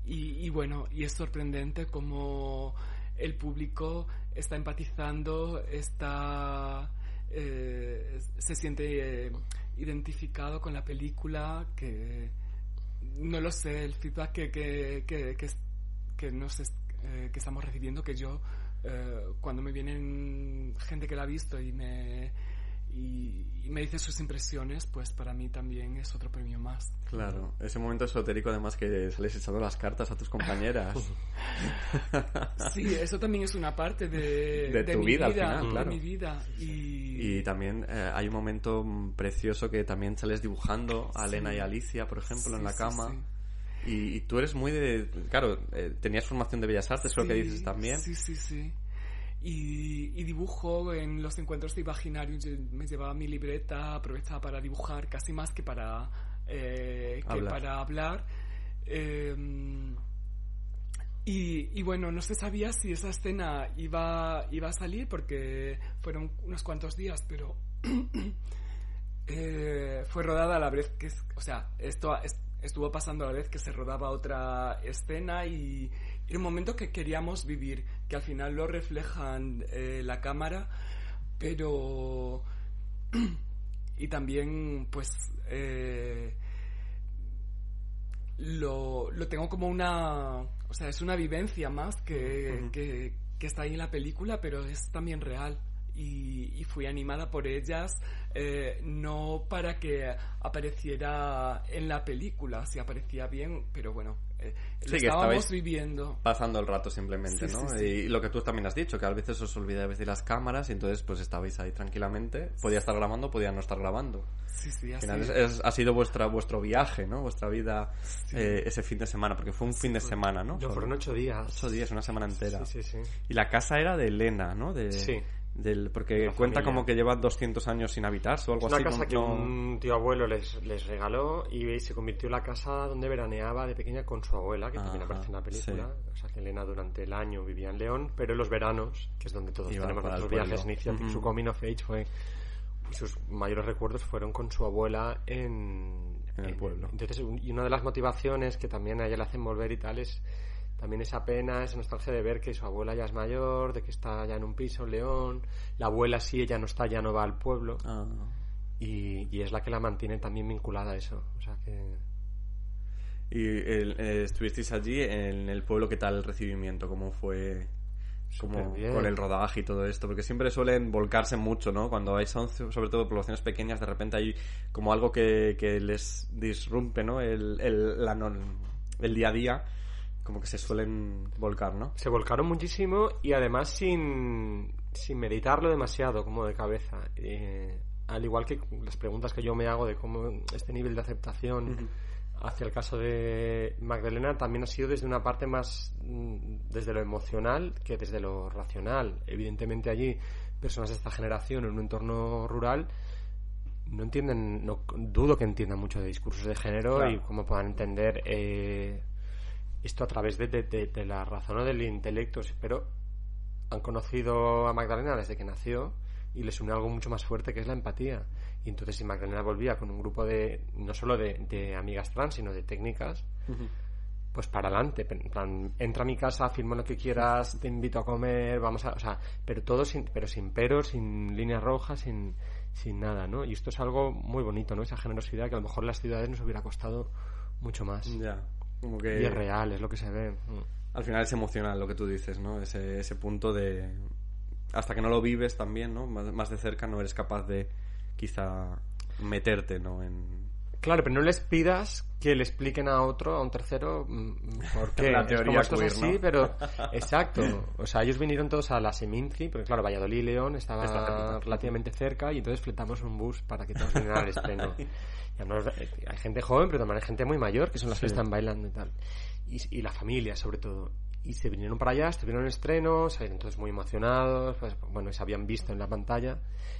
y, y bueno, y es sorprendente como el público está empatizando, está eh, se siente eh, identificado con la película, que no lo sé, el feedback que, que, que, que, nos eh, que estamos recibiendo, que yo eh, cuando me vienen gente que la ha visto y me y, y me dice sus impresiones, pues para mí también es otro premio más.
Claro, ese momento esotérico además que sales echando las cartas a tus compañeras.
Sí, eso también es una parte de,
De tu
mi
vida, al final,
de
claro.
mi vida. Y,
Y también eh, hay un momento precioso que también sales dibujando a
Sí.
Elena y Alicia, por ejemplo, en la cama.
sí.
Y, y tú eres muy de... Claro, eh, tenías formación de Bellas Artes, creo que
Sí,
dices también.
Sí, sí, sí. Y, y dibujo en los encuentros de imaginarios. yo me llevaba mi libreta, aprovechaba para dibujar casi más que para, eh, que
Hablar.
para hablar. Eh, y, y bueno, no se sabía si esa escena iba, iba a salir porque fueron unos cuantos días, pero eh, fue rodada a la vez que, es- o sea, esto es- estuvo pasando a la vez que se rodaba otra escena y era un momento que queríamos vivir, que al final lo reflejan eh, la cámara, pero y también pues eh, lo, lo tengo como una, o sea, es una vivencia más que, que, que está ahí en la película, pero es también real. Y, y fui animada por ellas, eh, no para que apareciera en la película, si aparecía bien, pero bueno, eh,
Sí,
lo
que
estábamos viviendo.
Pasando el rato simplemente,
Sí,
¿no?
sí, sí.
Y lo que tú también has dicho, que a veces os olvidabais de las cámaras y entonces pues estabais ahí tranquilamente. Podía estar grabando, podía no estar grabando.
Sí, sí,
Al
así.
final es- es- ha sido vuestra, vuestro viaje, ¿no? Vuestra vida eh, ese fin de semana, porque fue un fin de semana, ¿no?
No, fueron ocho días.
Ocho días, una semana entera.
Sí, sí, sí.
Y la casa era de Elena, ¿no? De,
Sí.
Del, porque
la
cuenta
familia.
como que lleva 200 años sin habitarse o algo
Es una
así.
casa
no-
que
no-
un tío abuelo les, les regaló y se convirtió en la casa donde veraneaba de pequeña con su abuela, que también
Ajá,
aparece en la película.
sí.
O sea, que Elena durante el año vivía en León, pero en los veranos, que es donde todos
Iba
tenemos nuestros viajes
Ujú.
su coming of age fue... Y sus mayores recuerdos fueron con su abuela en...
En el pueblo.
Entonces, y una de las motivaciones que también a ella le hacen volver y tal es también esa pena, esa nostalgia de ver que su abuela ya es mayor, de que está ya en un piso en León, la abuela sí, ella no está, ya no va al pueblo
Ah.
y, y es la que la mantiene también vinculada a eso. O sea que
Y el- eh, estuvisteis allí en el pueblo, ¿qué tal el recibimiento? ¿Cómo fue? Como con el rodaje y todo esto, porque siempre suelen volcarse mucho, ¿no? Cuando hay son sobre todo poblaciones pequeñas, de repente hay como algo que, que les disrumpe, ¿no? El, el, la non- el día a día, como que se suelen volcar, ¿no?
se volcaron muchísimo y además sin, sin meditarlo demasiado, como de cabeza. Eh, al igual que las preguntas que yo me hago de cómo este nivel de aceptación hacia el caso de Magdalena también ha sido desde una parte más mm, desde lo emocional que desde lo racional. Evidentemente allí personas de esta generación en un entorno rural no entienden, no dudo que entiendan mucho de discursos de género
Claro.
y cómo puedan entender eh, esto a través de, de- de- de la razón o del intelecto, pero han conocido a Magdalena desde que nació y les une algo mucho más fuerte que es la empatía. Y entonces si Magdalena volvía con un grupo de, no solo de, de amigas trans, sino de técnicas, pues para adelante. Plan, entra a mi casa, firma lo que quieras, te invito a comer, vamos a. O sea, pero todo sin, pero sin peros, sin líneas rojas, sin, sin nada, ¿no? Y esto es algo muy bonito, ¿no? Esa generosidad que a lo mejor en las ciudades nos hubiera costado mucho más.
Ya. Como que
Y es real, es lo que se ve. Mm.
al final es emocional lo que tú dices, ¿no? Ese, ese punto de... Hasta que no lo vives también, ¿no? Más, más de cerca no eres capaz de quizá meterte, ¿no? En...
Claro, pero no les pidas que le expliquen a otro, a un tercero, mm, por qué.
La
Es
teoría
como esto es
queer,
así,
¿no?
pero... Exacto. O sea, ellos vinieron todos a la Seminci, porque claro, Valladolid y León estaba relativamente cerca y entonces fletamos un bus para que todos vinieran al estreno. Y además, hay gente joven, pero también hay gente muy mayor, que son las que
Sí.
están bailando y tal. Y, y la familia, sobre todo. Y se vinieron para allá, estuvieron en estreno, salieron todos muy emocionados, pues, bueno, se habían visto en la pantalla.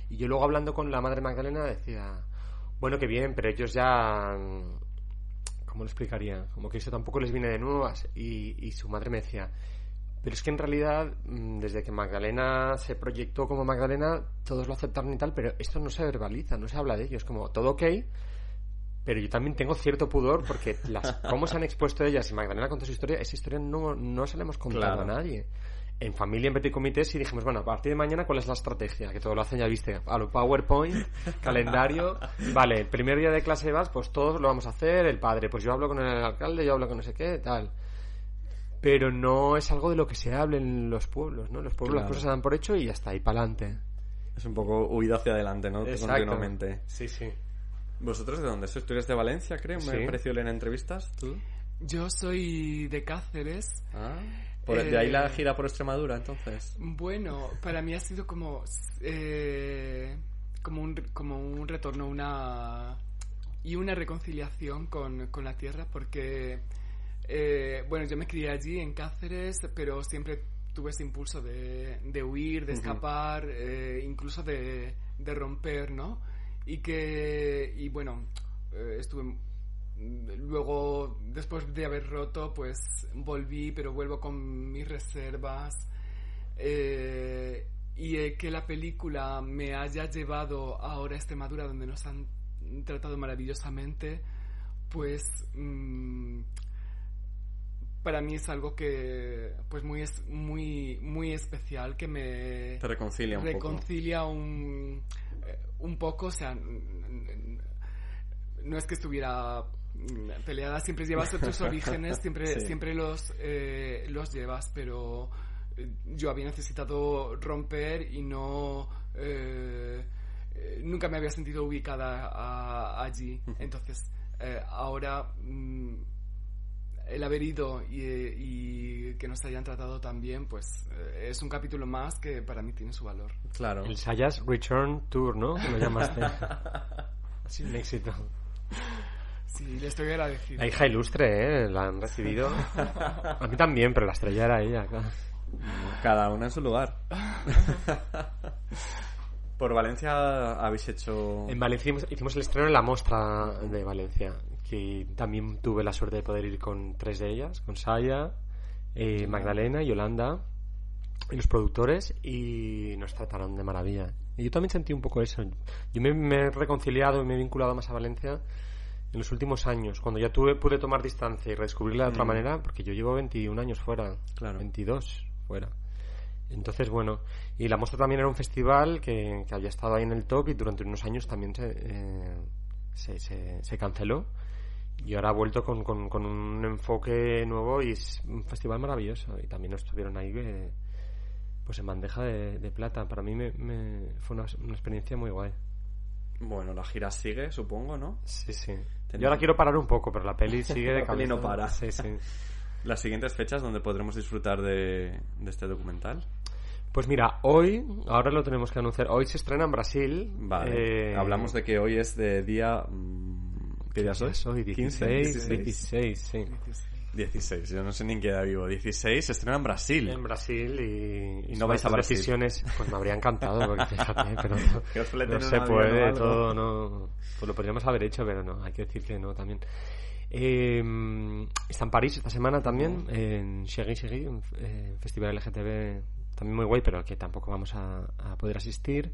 Y yo luego hablando con la madre Magdalena decía, bueno, qué bien, pero ellos ya... ¿Cómo lo explicaría? Como que eso tampoco les viene de nuevas. Y, y su madre me decía, pero es que en realidad, mm, desde que Magdalena se proyectó como Magdalena, todos lo aceptaron y tal, pero esto no se verbaliza, no se habla de ello. Es como, todo ok, pero yo también tengo cierto pudor porque las, cómo se han expuesto ellas y Magdalena contó su historia, esa historia no, no se la hemos contado
Claro.
a nadie. En familia, en petit comité, sí dijimos, bueno, a partir de mañana, ¿cuál es la estrategia? Que todo lo hacen, ya viste, a lo PowerPoint, calendario. Vale, el primer día de clase vas, pues todos lo vamos a hacer, el padre, pues yo hablo con el alcalde, yo hablo con no sé qué, tal. Pero no es algo de lo que se hable en los pueblos, ¿no? En los pueblos
Claro.
las cosas se dan por hecho y ya está, y para adelante.
Es un poco huida hacia adelante, ¿no? Continuamente.
Sí, sí.
¿Vosotros de dónde sois? ¿Tú eres de Valencia, creo? Me
Sí.
parecido leer en entrevistas. ¿Tú?
Yo soy de Cáceres.
Ah. Por, ¿De ahí
Eh,
la gira por Extremadura, entonces?
Bueno, para mí ha sido como, eh, como, un, como un retorno una, y una reconciliación con, con la tierra porque, eh, bueno, yo me crié allí en Cáceres, pero siempre tuve ese impulso de, de huir, de escapar, eh, incluso de, de romper, ¿no? Y que, y bueno, estuve Luego, después de haber roto, pues volví, pero vuelvo con mis reservas. Eh, y eh, que la película me haya llevado ahora a Extremadura, donde nos han tratado maravillosamente, pues mm, para mí es algo que, pues muy, es, muy, muy especial, que me
Te reconcilia un poco.
reconcilia un, eh, un poco, o sea, no es que estuviera mm, peleada, siempre llevas tus orígenes, siempre,
Sí.
siempre los, eh, los llevas, pero eh, yo había necesitado romper y no... eh, eh, nunca me había sentido ubicada a- allí. Entonces, eh, ahora mm, el haber ido y, eh, y que nos hayan tratado tan bien, pues eh, es un capítulo más que para mí tiene su valor.
Claro.
El Sayas Return Tour, ¿no? Que lo llamaste. sido un éxito.
Sí, le estoy agradecido.
La hija ilustre, ¿eh? La han recibido. A mí también, pero la estrella era ella, claro.
Cada una en su lugar. Por Valencia habéis hecho...
En Valencia hicimos, hicimos el estreno en la Mostra de Valencia, que también tuve la suerte de poder ir con tres de ellas, con Saya, eh, Magdalena y Yolanda, y los productores, y nos trataron de maravilla. Y yo también sentí un poco eso. Yo me, me he reconciliado y me he vinculado más a Valencia en los últimos años, cuando ya tuve, pude tomar distancia y redescubrirla de otra
Mm.
manera, porque yo llevo 21 años fuera,
Claro.
22 fuera. Entonces, bueno, y la Mostra también era un festival que, que había estado ahí en el top y durante unos años también se, eh, se, se- se canceló. Y ahora ha vuelto con, con- con un enfoque nuevo y es un festival maravilloso. Y también estuvieron ahí eh, pues en bandeja de, de plata. Para mí me, me- fue una, una experiencia muy guay.
Bueno, la gira sigue, supongo, ¿no?
Sí, sí. Yo ahora quiero parar un poco, pero la peli sigue de
La peli no para.
Sí, sí.
Las siguientes fechas donde podremos disfrutar de, de este documental.
Pues mira, hoy, ahora lo tenemos que anunciar, hoy se estrena en Brasil.
Vale.
eh,
Hablamos de que hoy es de día... mm, ¿Qué día soy?
Soy
15,
16, 16, sí.
16, yo no sé ni en qué edad vivo. 16 se estrena en Brasil.
En Brasil y,
Y no vais a Brasil.
decisiones, pues me habría encantado, porque fíjate, pero no se puede, todo no. Pues lo podríamos haber hecho, pero no, hay que decir que no también. Eh, está en París esta semana también, en Chéri Chéri, un eh, festival LGTB también muy guay, pero que tampoco vamos a, a poder asistir.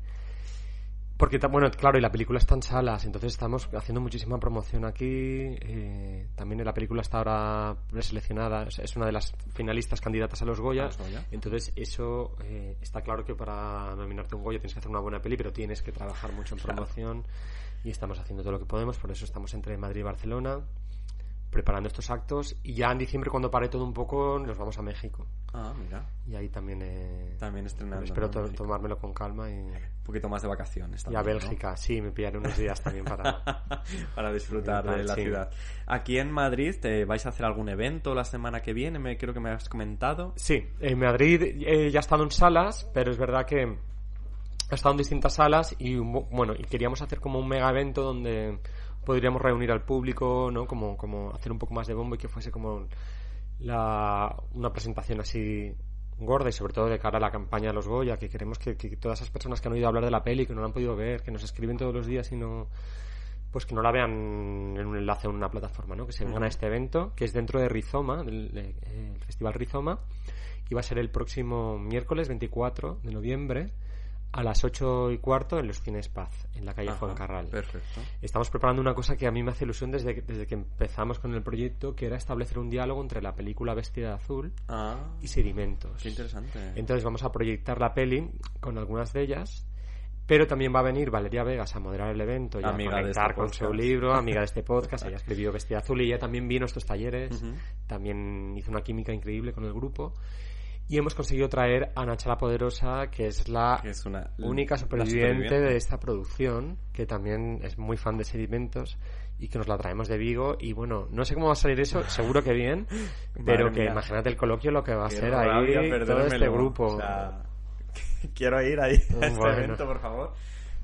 Porque, bueno, claro, y la película está en salas, entonces estamos haciendo muchísima promoción aquí. eh, también la película está ahora preseleccionada, es- una de las finalistas candidatas a los Goya.
A los Goya.
Entonces, eso eh, está claro que para nominarte un Goya tienes que hacer una buena peli, pero tienes que trabajar mucho en promoción. Y estamos haciendo todo lo que podemos, por eso estamos entre Madrid y Barcelona preparando estos actos. Y ya en diciembre, cuando pare todo un poco, nos vamos a México.
Ah, mira.
Y ahí también. eh,
También estrenando.
espero tomármelo con calma y.
Un poquito más de vacaciones
Y a
también, ¿no?
Bélgica, sí, me pillaré unos días también para...
para disfrutar de la
Sí.
ciudad. Aquí en Madrid, ¿te vais a hacer algún evento la semana que viene? Me creo que me has comentado.
Sí, en Madrid eh, ya he estado en salas, pero es verdad que he estado en distintas salas y bu- bueno, y queríamos hacer como un mega evento donde podríamos reunir al público, ¿no? Como, como hacer un poco más de bombo y que fuese como la, una presentación así gorda y sobre todo de cara a la campaña de los Goya, que queremos que, que todas esas personas que han oído hablar de la peli, que no la han podido ver, que nos escriben todos los días y no pues que no la vean en un enlace en una plataforma, ¿no? Que se vengan a este evento, que es dentro de Rizoma, eh, el Festival Rizoma, y va a ser el próximo miércoles 24 de noviembre a las 8 y cuarto en los Cines Paz, en la calle
Ajá,
Fuencarral.
Perfecto.
Estamos preparando una cosa que a mí me hace ilusión desde que, desde que empezamos con el proyecto, que era establecer un diálogo entre la película Vestida de Azul
Ah,
y Sedimentos.
qué interesante.
Entonces vamos a proyectar la peli con algunas de ellas, pero también va a venir Valeria Vegas a moderar el evento y a
Amiga de
conectar
este
con su
podcast.
libro, amiga de este podcast. Ella escribió Vestida Azul y ella también vino a estos talleres, también hizo una química increíble con el grupo. Y hemos conseguido traer a Nacha la Poderosa, que es la
Que es una
única superviviente, de esta producción, que también es muy fan de sedimentos y que nos la traemos de Vigo. Y bueno, no sé cómo va a salir eso, seguro que bien, pero que
mía.
imagínate el coloquio lo que va a ser ahí todo este grupo.
O sea, quiero ir ahí a este
Bueno.
evento, por favor.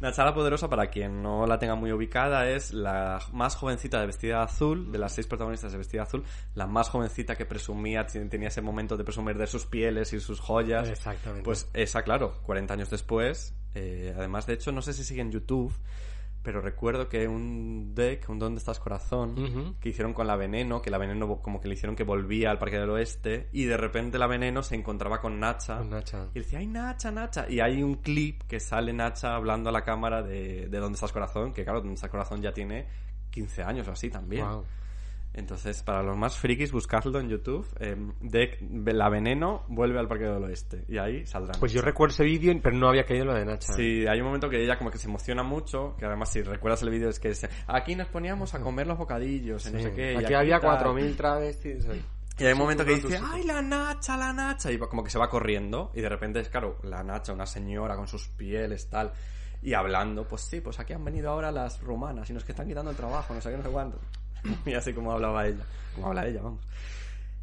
Nachala Poderosa, para quien no la tenga muy ubicada, es la más jovencita de Vestida Azul, de las seis protagonistas de Vestida Azul, la más jovencita que presumía, tenía ese momento de presumir de sus pieles y sus joyas.
Exactamente.
Pues esa, claro, 40 años después. eh, además, de hecho, no sé si sigue en YouTube, pero recuerdo que un deck, un ¿Dónde estás corazón? Que hicieron con la Veneno, que la Veneno como que le hicieron que volvía al Parque del Oeste y de repente la Veneno se encontraba con Nacha.
Con Nacha.
Y decía, ay, Nacha, Nacha. Y hay un clip que sale Nacha hablando a la cámara de, de Dónde estás corazón, que claro, Dónde estás corazón ya tiene 15 años o así también.
Guau.
Entonces, para los más frikis, buscadlo en YouTube. eh, Deck, la Veneno vuelve al Parque del Oeste. Y ahí saldrá.
Pues yo recuerdo ese vídeo, pero no había caído lo de Nacha.
Sí, hay un momento que ella como que se emociona mucho, que además si recuerdas el vídeo es que aquí nos poníamos a comer los bocadillos, y no
Sí.
sé qué. y
Aquí había
tal".
4.000 travestis. ahí.
Y hay un momento que
Sí,
dice,
sí, sí.
¡ay, la Nacha, la Nacha! Y como que se va corriendo. Y de repente es, claro, la Nacha, una señora con sus pieles, tal. Y hablando, pues sí, pues aquí han venido ahora las rumanas y nos que están quitando el trabajo, no sé qué, no sé cuánto. y así como hablaba ella. Como habla ella, vamos.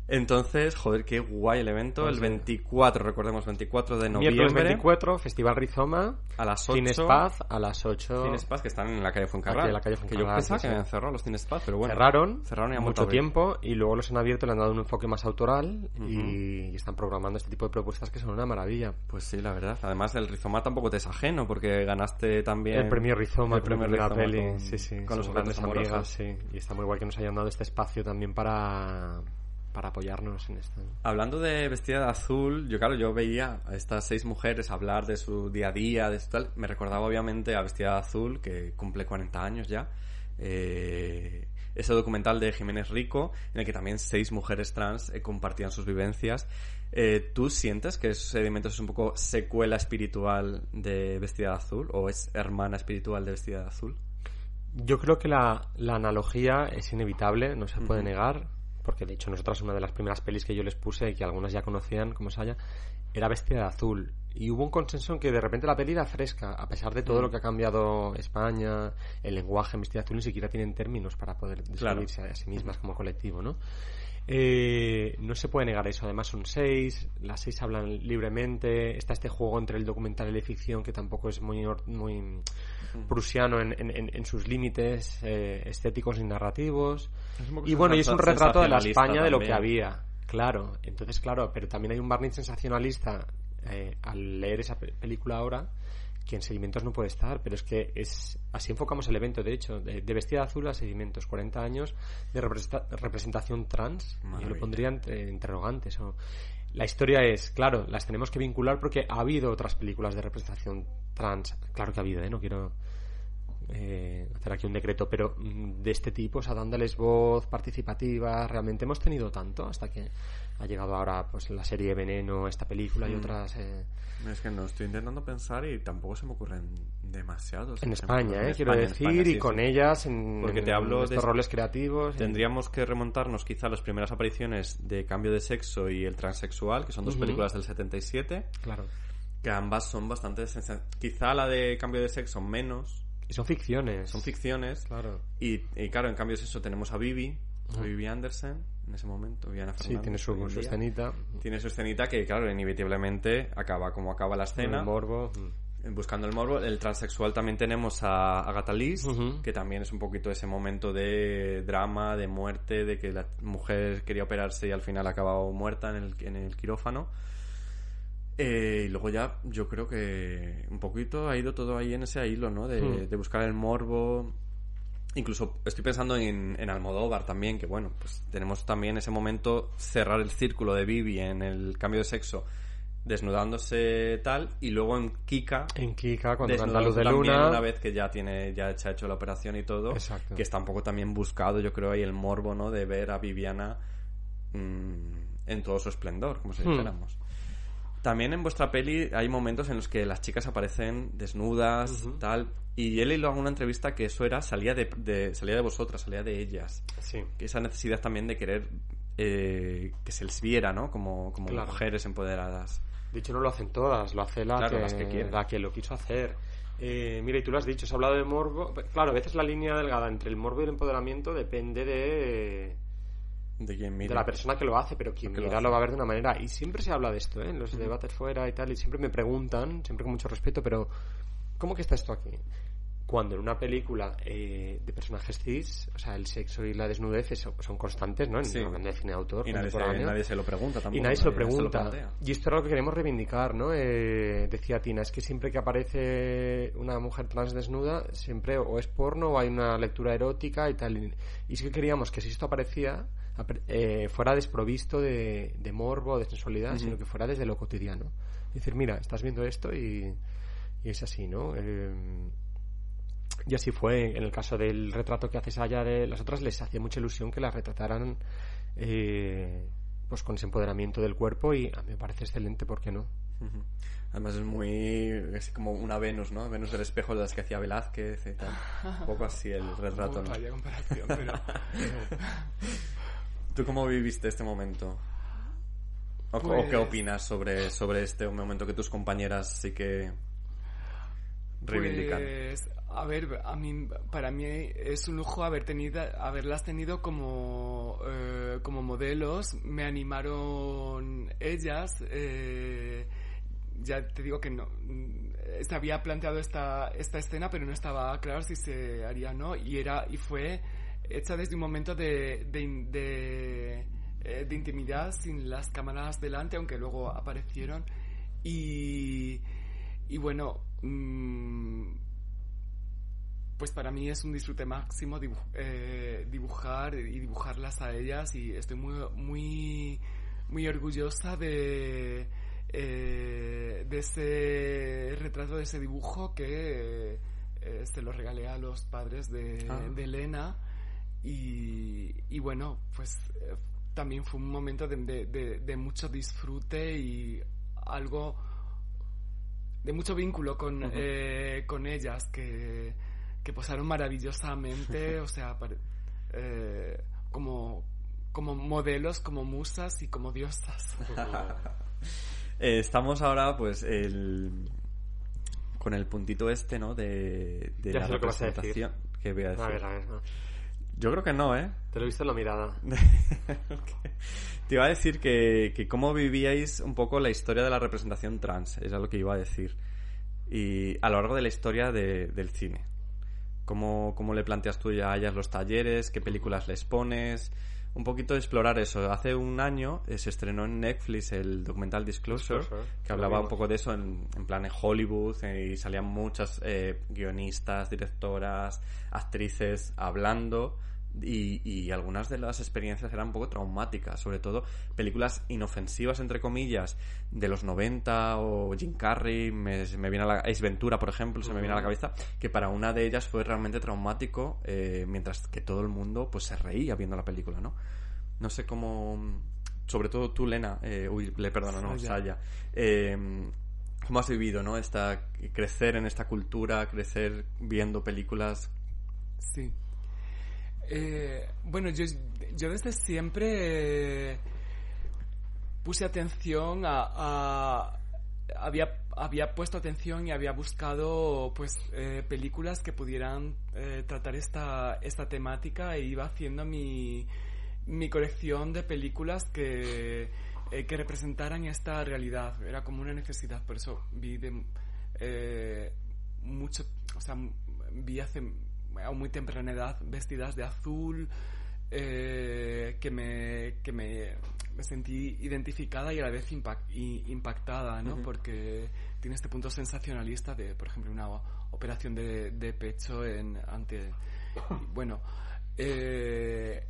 Entonces, joder, qué guay el evento.
Pues
el
sí.
24, recordemos, 24 de
Miércoles
noviembre.
24, Festival Rizoma.
A las 8.
Cines Paz a las 8.
Cines Paz, que están en la calle Fuencarral.
Aquí en la calle
Que yo
Fuencarral,
pensaba
sí,
que habían cerrado los Cines Paz, pero bueno.
Cerraron,
Cerraron y
mucho tiempo y luego los han abierto, le han dado un enfoque más autoral
Ujú.
y, y están programando este tipo de propuestas que son una maravilla.
Pues sí, la verdad. Además, el Rizoma tampoco te es ajeno, porque ganaste también...
El premio Rizoma,
el premio Rizoma
peli,
con-
sí, sí,
con los grandes amorosos.
sí, y está muy guay que nos hayan dado este espacio también para, para apoyarnos en esto.
Hablando de vestida de azul, yo claro, yo veía a estas seis mujeres hablar de su día a día, de esto tal. Me recordaba obviamente a Vestida de azul, que cumple 40 años ya. Eh, ese documental de Jiménez Rico, en el que también seis mujeres trans eh, compartían sus vivencias. Eh, ¿Tú sientes que Sedimentos es un poco secuela espiritual de Vestida de azul? ¿O es hermana espiritual de Vestida de azul?
Yo creo que la, la analogía es inevitable, no se puede
Ujú.
negar, porque de hecho nosotras una de las primeras pelis que yo les puse y que algunas ya conocían, como Saya, era Vestida de Azul. Y hubo un consenso en que de repente la peli era fresca, a pesar de todo
Mm.
lo que ha cambiado España, el lenguaje en Vestida de Azul ni siquiera tienen términos para poder
Claro.
describirse a sí mismas como colectivo, ¿no? Eh, no se puede negar eso. Además son seis, las seis hablan libremente. Está este juego entre el documental y la ficción que tampoco es muy, muy prusiano en, en- en- en sus límites eh, estéticos y narrativos. Y bueno, y es un retrato de la España de lo que había. Claro, entonces claro, pero también hay un barniz sensacionalista eh, al leer esa pe- película ahora que en sedimentos no puede estar, pero es que es así enfocamos el evento, de hecho, de, de vestida azul a sedimentos, 40 años de representa- representación trans, yo lo pondría entre interrogantes. O, la historia es, claro, las tenemos que vincular porque ha habido otras películas de representación trans, claro que ha habido, ¿eh? no quiero eh, hacer aquí un decreto, pero mm, de este tipo, o sea, dándoles voz participativa, realmente hemos tenido tanto hasta que ha llegado ahora pues la serie Veneno, esta película y
Mm.
otras eh,
Es que no estoy intentando pensar y tampoco se me ocurren demasiados.
en. España,
En
eh, quiero
España, en
decir,
España, sí,
y con
sí.
ellas en,
Porque te
en
hablo de
estos
es-
roles creativos. y-
Tendríamos que remontarnos quizá a las primeras apariciones de Cambio de Sexo y El Transexual, que son dos
Ujú.
películas del 77,
Claro.
que ambas son bastante... Quizá la de Cambio de Sexo menos,
Y son ficciones.
son ficciones,
Claro.
y, y claro, en Cambio de Sexo tenemos a Vivi, a. Vivi Anderson, en ese momento, Viviana
Sí,
Fernández.
tiene
hoy
su, su escenita.
Tiene su escenita que, claro, inevitablemente acaba como acaba la escena.
El morbo.
Buscando el morbo, el transexual también tenemos a Agatha Liz,
Ujú.
que también es un poquito ese momento de drama, de muerte, de que la mujer quería operarse y al final ha acabado muerta en el, en el quirófano. Eh, y luego ya yo creo que un poquito ha ido todo ahí en ese hilo, ¿no? De,
Hmm.
de buscar el morbo. Incluso estoy pensando en, en Almodóvar también, que bueno, pues tenemos también ese momento cerrar el círculo de Vivi en el cambio de sexo, desnudándose tal, y luego en Kika,
En Kika, cuando canta Luz de Luna.
una vez que ya tiene ya se ha hecho la operación y todo
Exacto.
que está un poco también buscado yo creo ahí el morbo no de ver a Viviana mm, en todo su esplendor como si
Hmm.
También en vuestra peli hay momentos en los que las chicas aparecen desnudas
Ujú.
tal y leído en una entrevista que eso era salía de, de- salía de vosotras salía de ellas
Sí.
que esa necesidad también de querer eh, que se les viera no como, como
Claro.
mujeres empoderadas
De hecho, no lo hacen todas, lo hace la,
Claro,
que,
las que
la que lo quiso hacer. Eh, mira, y tú lo has dicho, has hablado de morbo. Claro, a veces la línea delgada entre el morbo y el empoderamiento depende de,
de quien mira
de la persona que lo hace, pero quien
lo
mira
hace.
lo va a ver de una manera. Y siempre se habla de esto, ¿eh? en los debates fuera y tal, y siempre me preguntan, siempre con mucho respeto, pero ¿cómo que está esto aquí? Cuando en una película eh, de personajes cis, o sea, el sexo y la desnudez eso, son constantes, ¿no? En
Sí.
el cine de autor,
y nadie se,
contemporáneo.
nadie se lo pregunta tampoco
Y nadie se lo pregunta. y esto era lo que queremos reivindicar, ¿no? Eh, decía Tina, es que siempre que aparece una mujer trans desnuda, siempre o es porno o hay una lectura erótica y tal. Y, sí que queríamos que si esto aparecía, eh, fuera desprovisto de, de morbo, de sensualidad, sino que fuera desde lo cotidiano. Es decir, mira, estás viendo esto y, y es así, ¿no? Eh, y así fue. En el caso del retrato que haces allá de las otras, les hacía mucha ilusión que las retrataran eh, pues con ese empoderamiento del cuerpo y a mí me parece excelente, ¿por qué no?
Además es muy... es como una Venus, ¿no? Venus del espejo de las que hacía Velázquez y tal. Un poco así el retrato, ¿no?
comparación, pero...
¿Tú cómo viviste este momento? ¿O, o
Pues-
qué opinas sobre, sobre este momento que tus compañeras sí que reivindican?
Pues, a ver, a mí, para mí es un lujo haber tenido, haberlas tenido como, eh, como modelos. Me animaron ellas. eh, ya te digo que no. Se había planteado esta, esta escena, pero no estaba claro si se haría o no. Y, era, y fue hecha desde un momento de, de, eh, de intimidad sin las cámaras delante, aunque luego aparecieron. Y, y bueno, mm, pues para mí es un disfrute máximo eh, dibujar y dibujarlas a ellas y estoy muy, muy, muy orgullosa de, eh, de ese retrato, de ese dibujo que eh, se lo regalé a los padres de,
Ah.
de Elena y, y bueno, pues eh, también fue un momento de, de- de- de mucho disfrute y algo de mucho vínculo con, eh, con ellas que, que posaron maravillosamente, o sea, eh, como, como modelos, como musas y como diosas.
Eh, estamos ahora, pues, el... con el puntito este, ¿no? De, de
Ya
la
sé lo que vas a decir.
representación. ¿Qué voy a decir?
A ver, a ver, no.
Yo creo que no, ¿eh?
Te lo he visto en la mirada.
Te iba a decir que, que cómo vivíais un poco la historia de la representación trans, es lo que iba a decir. Y a lo largo de la historia de- del cine. ¿Cómo, ¿Cómo le planteas tú ya a ellas los talleres? ¿Qué películas les pones? Un poquito explorar eso. Hace un año eh, se estrenó en Netflix el documental Disclosure,
Disclosure,
que hablaba un poco de eso en, en plan en Hollywood eh, y salían muchas eh, guionistas, directoras, actrices hablando. Y, y algunas de las experiencias eran un poco traumáticas, sobre todo películas inofensivas, entre comillas, de los 90 o Jim Carrey, me, me viene a la Ace Ventura, por ejemplo, se me viene a la cabeza, que para una de ellas fue realmente traumático, eh, mientras que todo el mundo pues se reía viendo la película, ¿no? No sé cómo, sobre todo tú, Lena, eh, uy, le perdono, no,
Saya.
Saya, eh, ¿cómo has vivido, no? Esta, crecer en esta cultura, crecer viendo películas
Sí. Eh, bueno, yo, yo desde siempre eh, puse atención a, había, había puesto atención y había buscado pues eh, películas que pudieran eh, tratar esta, esta temática e iba haciendo mi, mi colección de películas que, que representaran esta realidad. Era como una necesidad, por eso vi de, mucho, o sea, vi hace a muy temprana edad vestidas de azul, eh, que me, que me, me sentí identificada y a la vez impact- y impactada, ¿no? Porque tiene este punto sensacionalista de, por ejemplo, una operación de, de pecho en, ante... Bueno, eh,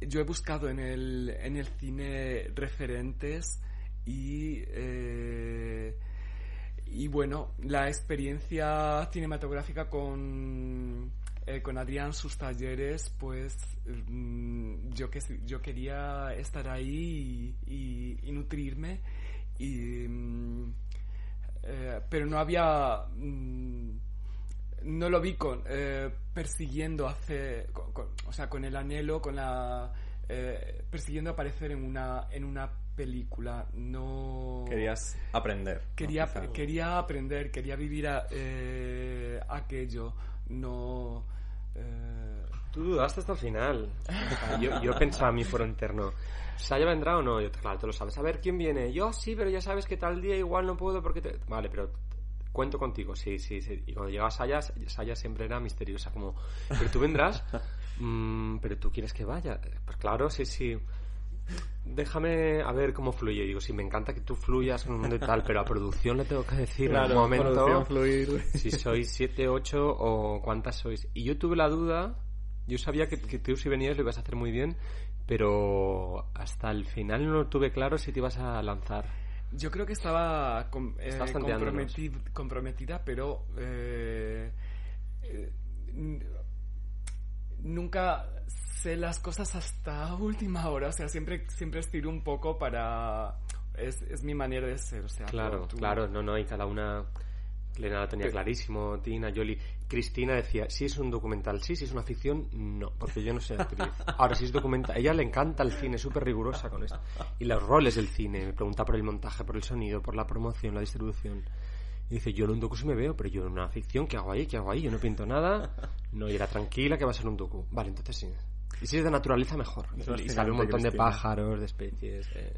yo he buscado en el, en el cine referentes y... eh, y bueno, la experiencia cinematográfica con, eh, con Adrián, sus talleres, pues mm, yo, que, yo quería estar ahí y, y- y nutrirme, y, mm, eh, pero no había... mm, no lo vi con, eh, persiguiendo hacer, con- con- o sea, con el anhelo, con la... persiguiendo aparecer en una, en una película, no...
querías aprender.
Quería, quería aprender, quería vivir a- eh, aquello, no... eh,
Tú dudaste hasta el final. Sea, yo, yo pensaba mi foro interno, ¿Saya vendrá o no? Yo, claro, tú lo sabes. A ver, ¿quién viene? Yo sí, pero ya sabes que tal día igual no puedo porque te... Vale, pero cuento contigo, sí, sí, sí. Y cuando llegaba Saya, Saya siempre era misteriosa, como, ¿pero tú vendrás? "Mm, ¿Pero tú quieres que vaya? Pues claro, sí, sí. Déjame a ver cómo fluye. Digo, sí, me encanta que tú fluyas en un mundo y tal, pero a producción le tengo que decir en un momento
fluir.
si sois 7, 8 o cuántas sois. Y yo tuve la duda, yo sabía que, que tú si venías lo ibas a hacer muy bien, pero hasta el final no tuve claro si te ibas a lanzar.
Yo creo que estaba com- eh,
Estabas tanteándonos.
comprometi- comprometida, pero eh, eh, nunca sé las cosas hasta última hora. O sea, siempre, siempre estiro un poco para... Es, es mi manera de ser, o sea...
Claro,
tú-
claro, no, no, y cada una... Lena lo tenía
Pero-
clarísimo, Tina, Yoli. Cristina decía, si es un documental, sí, si es una ficción, no, porque yo no soy actriz. Ahora, si es documental, a ella le encanta el cine, súper rigurosa con esto. Y los roles del cine, me pregunta por el montaje, por el sonido, por la promoción, la distribución. Y dice, yo en un docu sí me veo, pero yo en una ficción, ¿qué hago ahí? ¿Qué hago ahí? Yo no pinto nada. No, y era tranquila que va a ser un docu. Vale, entonces sí. Y si es de naturaleza, mejor. Y sale un montón de pájaros, de especies. eh.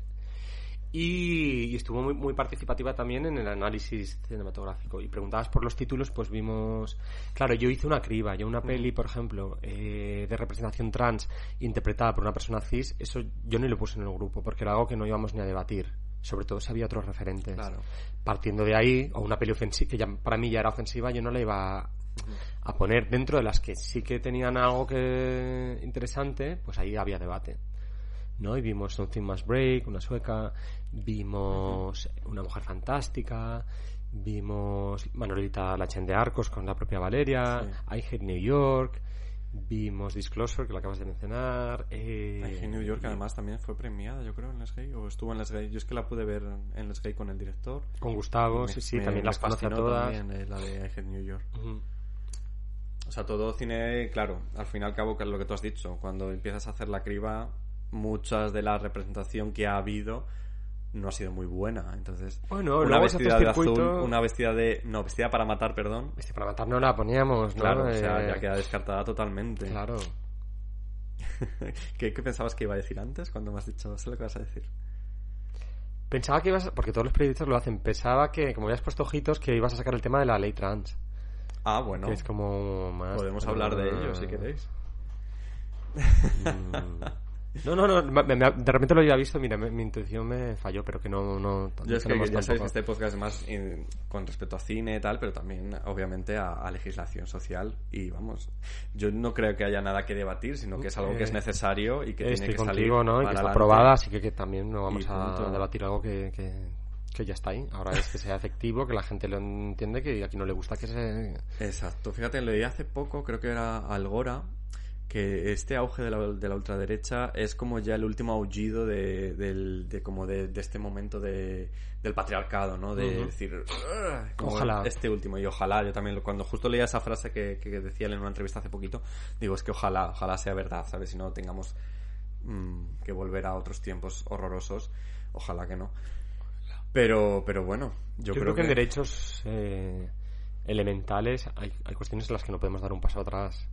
Y, y estuvo muy, muy participativa también en el análisis cinematográfico. Y preguntabas por los títulos, pues vimos... Claro, yo hice una criba. Yo una peli, por ejemplo, eh, de representación trans interpretada por una persona cis, eso yo ni lo puse en el grupo, porque era algo que no íbamos ni a debatir. Sobre todo si había otros referentes.
Claro.
Partiendo de ahí, o una peli ofensiva, que ya, para mí ya era ofensiva, yo no la iba a poner dentro de las que sí que tenían algo que interesante, pues ahí había debate. ¿no? Y vimos Something Must Break, una sueca, vimos Una Mujer Fantástica, vimos Manolita Lachen de Arcos con la propia Valeria,
Sí.
I Hate New York, vimos Disclosure, que lo acabas de mencionar. Eh,
New York además también fue premiada, yo creo, en Les Gay, o estuvo en Les Gay. Yo es que la pude ver en Les Gay con el director.
Con Gustavo,
Me-
sí, sí,
me-
también
me
las conoce a todas.
también, eh, la de I Hate New York. O sea, todo cine, claro, al fin y al cabo, que es lo que tú has dicho, cuando empiezas a hacer la criba, muchas de la representación que ha habido no ha sido muy buena. Entonces,
Bueno,
una vestida de azul, una vestida de... No, vestida para matar, perdón.
Este, para matar no la poníamos, ¿no?
Claro, o sea,
Eh,
ya queda descartada totalmente.
Claro.
¿Qué, qué pensabas que iba a decir antes cuando me has dicho? Sé lo que vas a decir.
Pensaba que ibas, a- porque todos los periodistas lo hacen, pensaba que, como habías puesto ojitos, que ibas a sacar el tema de la ley trans.
Ah, bueno.
Que es como más...
Podemos hablar de ello si queréis.
Mm. No, no, no, me- me- de repente lo había visto, mira, me- mi intuición me falló, pero que no... no
Yo es que ya sabéis
tampoco-
que este podcast es más in- con respecto a cine y tal, pero también obviamente a, a legislación social y vamos, yo no creo que haya nada que debatir, sino que es algo que es necesario y que tiene
Estoy
que
contigo,
salir
¿no? Y que está aprobada, así que, que también no vamos
Y
a
punto.
debatir algo que, que, que ya está ahí. Ahora es que sea efectivo, que la gente lo entiende, que aquí no le gusta que se...
Exacto, fíjate, leí hace poco, creo que era Algora, que este auge de la, de la ultraderecha es como ya el último aullido de, del- de como de, de este momento de, del patriarcado, ¿no? De decir,
Ojalá.
este último, y ojalá, yo también, cuando justo leía esa frase que, que decía él en una entrevista hace poquito, digo, es que ojalá, ojalá sea verdad, ¿sabes? Si no tengamos mm, que volver a otros tiempos horrorosos, ojalá que no. Pero, pero bueno, yo,
Yo, creo, que, en derechos eh, elementales hay, hay cuestiones en las que no podemos dar un paso atrás.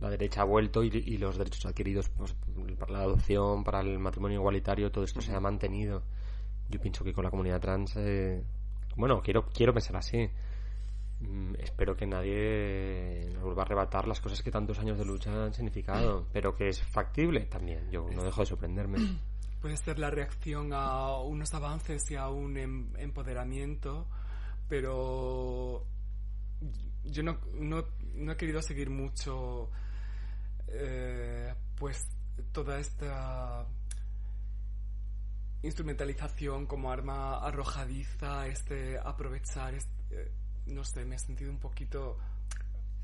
La derecha ha vuelto y, y los derechos adquiridos pues, para la adopción, para el matrimonio igualitario, todo esto se ha mantenido. Yo pienso que con la comunidad trans, eh, bueno, quiero, quiero pensar así. Mm, espero que nadie nos vuelva a arrebatar las cosas que tantos años de lucha han significado, pero que es factible también. Yo no dejo de sorprenderme.
puede ser la reacción a unos avances y a un em- empoderamiento, pero yo no, no, no he querido seguir mucho eh, pues toda esta instrumentalización como arma arrojadiza, este aprovechar, eh, no sé, me he sentido un poquito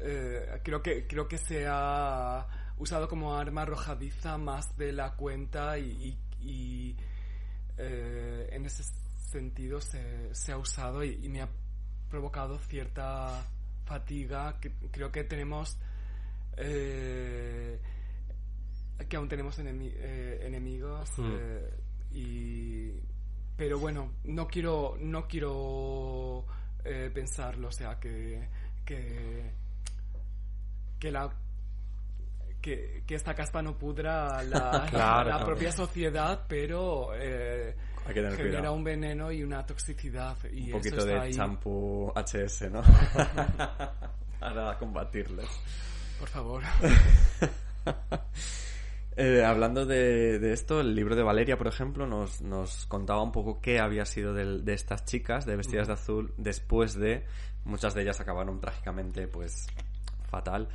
eh, creo que creo que se ha usado como arma arrojadiza más de la cuenta y- y, eh, en ese sentido se, se ha usado y, y me ha provocado cierta fatiga que creo que tenemos eh, que aún tenemos enemi- eh, enemigos
Mm.
eh, y pero bueno no quiero no quiero pensarlo o sea que que que la que, que esta caspa no pudra la,
Claro,
la
claro.
propia sociedad pero eh,
Hay que tener
genera
cuidado.
un veneno y una toxicidad y
un
eso
poquito
está
de champú HS, ¿no? Para combatirles.
por favor
Eh, hablando de, de esto, el libro de Valeria, por ejemplo, nos, nos contaba un poco qué había sido del- de, estas chicas de vestidas de azul después de muchas de ellas acabaron trágicamente, pues, fatal.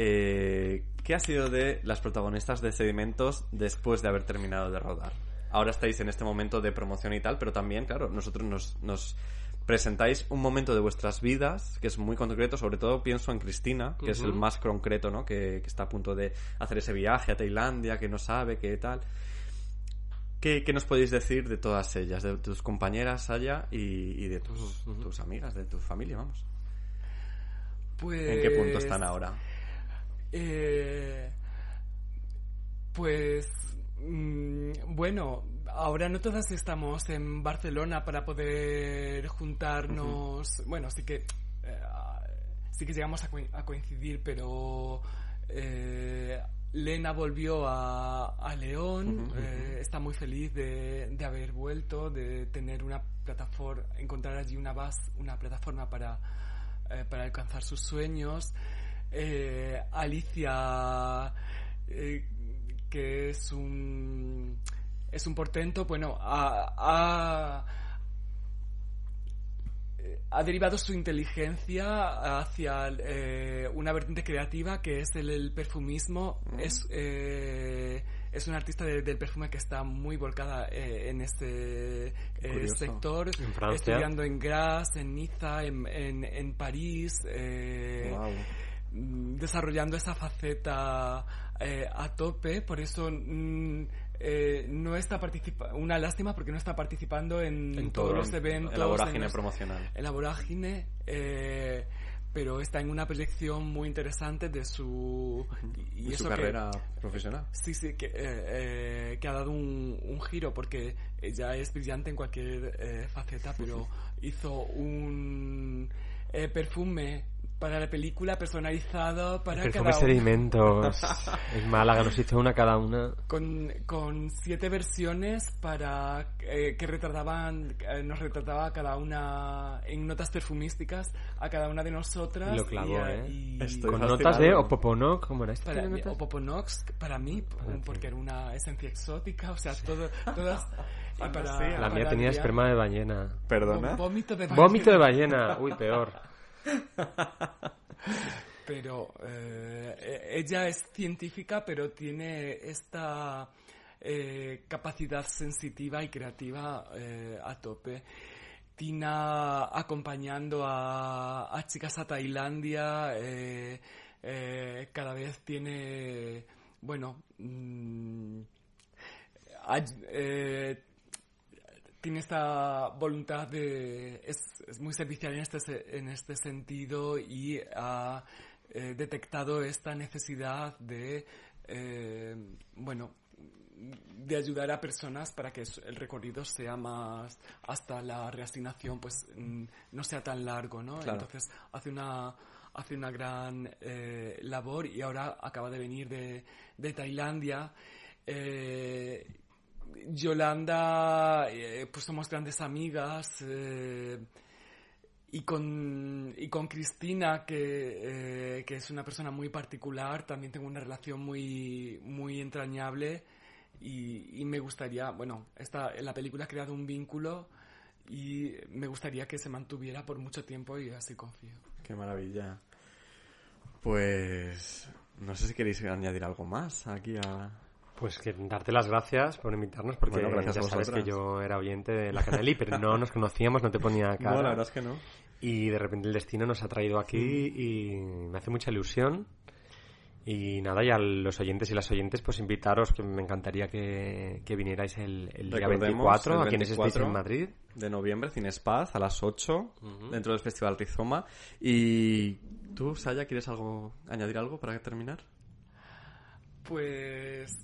Eh, ¿Qué ha sido de las protagonistas de Sedimentos después de haber terminado de rodar? Ahora estáis en este momento de promoción y tal, pero también, claro, nosotros nos, nos presentáis un momento de vuestras vidas que es muy concreto, sobre todo pienso en Cristina, que es el más concreto, ¿no? Que, que está a punto de hacer ese viaje a Tailandia, que no sabe, qué tal. ¿Qué, qué nos podéis decir de todas ellas, de tus compañeras allá y, y de tus, amigas, de tu familia, vamos?
pues
¿En qué punto están ahora?
Eh, pues mm, bueno, ahora no todas estamos en Barcelona para poder juntarnos. Bueno, sí que eh, sí que llegamos a, a coincidir, pero eh, Lena volvió a, a León. Eh, está muy feliz de, de haber vuelto, de tener una plataforma, encontrar allí una base, una plataforma para eh, para alcanzar sus sueños. Eh, Alicia, eh, que es un es un portento, bueno, ha, ha, eh, ha derivado su inteligencia hacia eh, una vertiente creativa que es el, el perfumismo. Es, eh, es una artista de- del perfume que está muy volcada eh, en este eh, sector,
En
estudiando en Grasse, en Niza, en, en, en París. eh,
Guau.
Mm, desarrollando esa faceta eh, a tope, por eso mm, eh, no está participando, una lástima porque no está participando en,
En
todos
todo,
los eventos,
En la vorágine
los-
promocional.
en la vorágine, eh, pero está en una proyección muy interesante de su y,
Y
eso
su
que-
carrera profesional.
Sí, sí, que, eh, eh, que ha dado un, un giro porque ella es brillante en cualquier eh, faceta, pero hizo un eh, perfume para la película, personalizado para
Perfumes
cada
sedimentos. en Málaga nos hizo una cada una.
Con, con siete versiones para eh, que retrataban, eh, nos retrataba a cada una en notas perfumísticas a cada una de nosotras.
Lo clavó,
y,
¿eh?
y-
Estoy
Con
fascinado.
notas de Opoponoc, ¿cómo era esto?
para
¿Tiene
mí,
notas?
o Poponox, para mí, porque era una esencia exótica, o sea, todo, todas... y para.
La
para
mía tenía
Adrián,
esperma de ballena.
Perdona.
Vómito de
Vómito de
ballena.
ballena. Uy, peor.
Pero eh, ella es científica, pero tiene esta eh, capacidad sensitiva y creativa eh, a tope. Tina acompañando a, a chicas a Tailandia, eh, eh, cada vez tiene, bueno, mm, eh, tiene esta voluntad de es, es muy servicial en este en este sentido y ha eh, detectado esta necesidad de eh, bueno de ayudar a personas para que el recorrido sea más hasta la reasignación pues mm, no sea tan largo no
Claro.
entonces hace una hace una gran eh, labor y ahora acaba de venir de, de Tailandia eh, Yolanda, eh, pues somos grandes amigas. eh, y con, y con Cristina, que, eh, que es una persona muy particular, también tengo una relación muy, muy entrañable. Y, y me gustaría, bueno, esta, la película ha creado un vínculo y me gustaría que se mantuviera por mucho tiempo y así confío.
Qué maravilla. Pues no sé si queréis añadir algo más aquí a...
Pues que darte las gracias por invitarnos, porque
Bueno, gracias
ya
a
sabes que yo era oyente de la Canelli, pero no nos conocíamos, no te ponía cara.
No, la verdad es que no.
Y de repente el destino nos ha traído aquí y me hace mucha ilusión. Y nada, y a los oyentes y las oyentes, pues invitaros, que me encantaría que, que vinierais el, el día
Recordemos,
24,
el
a quienes estéis
24
en Madrid.
De noviembre, Cinespaz, a las 8, dentro del Festival Rizoma. Y tú, Saya, ¿quieres algo añadir algo para terminar?
Pues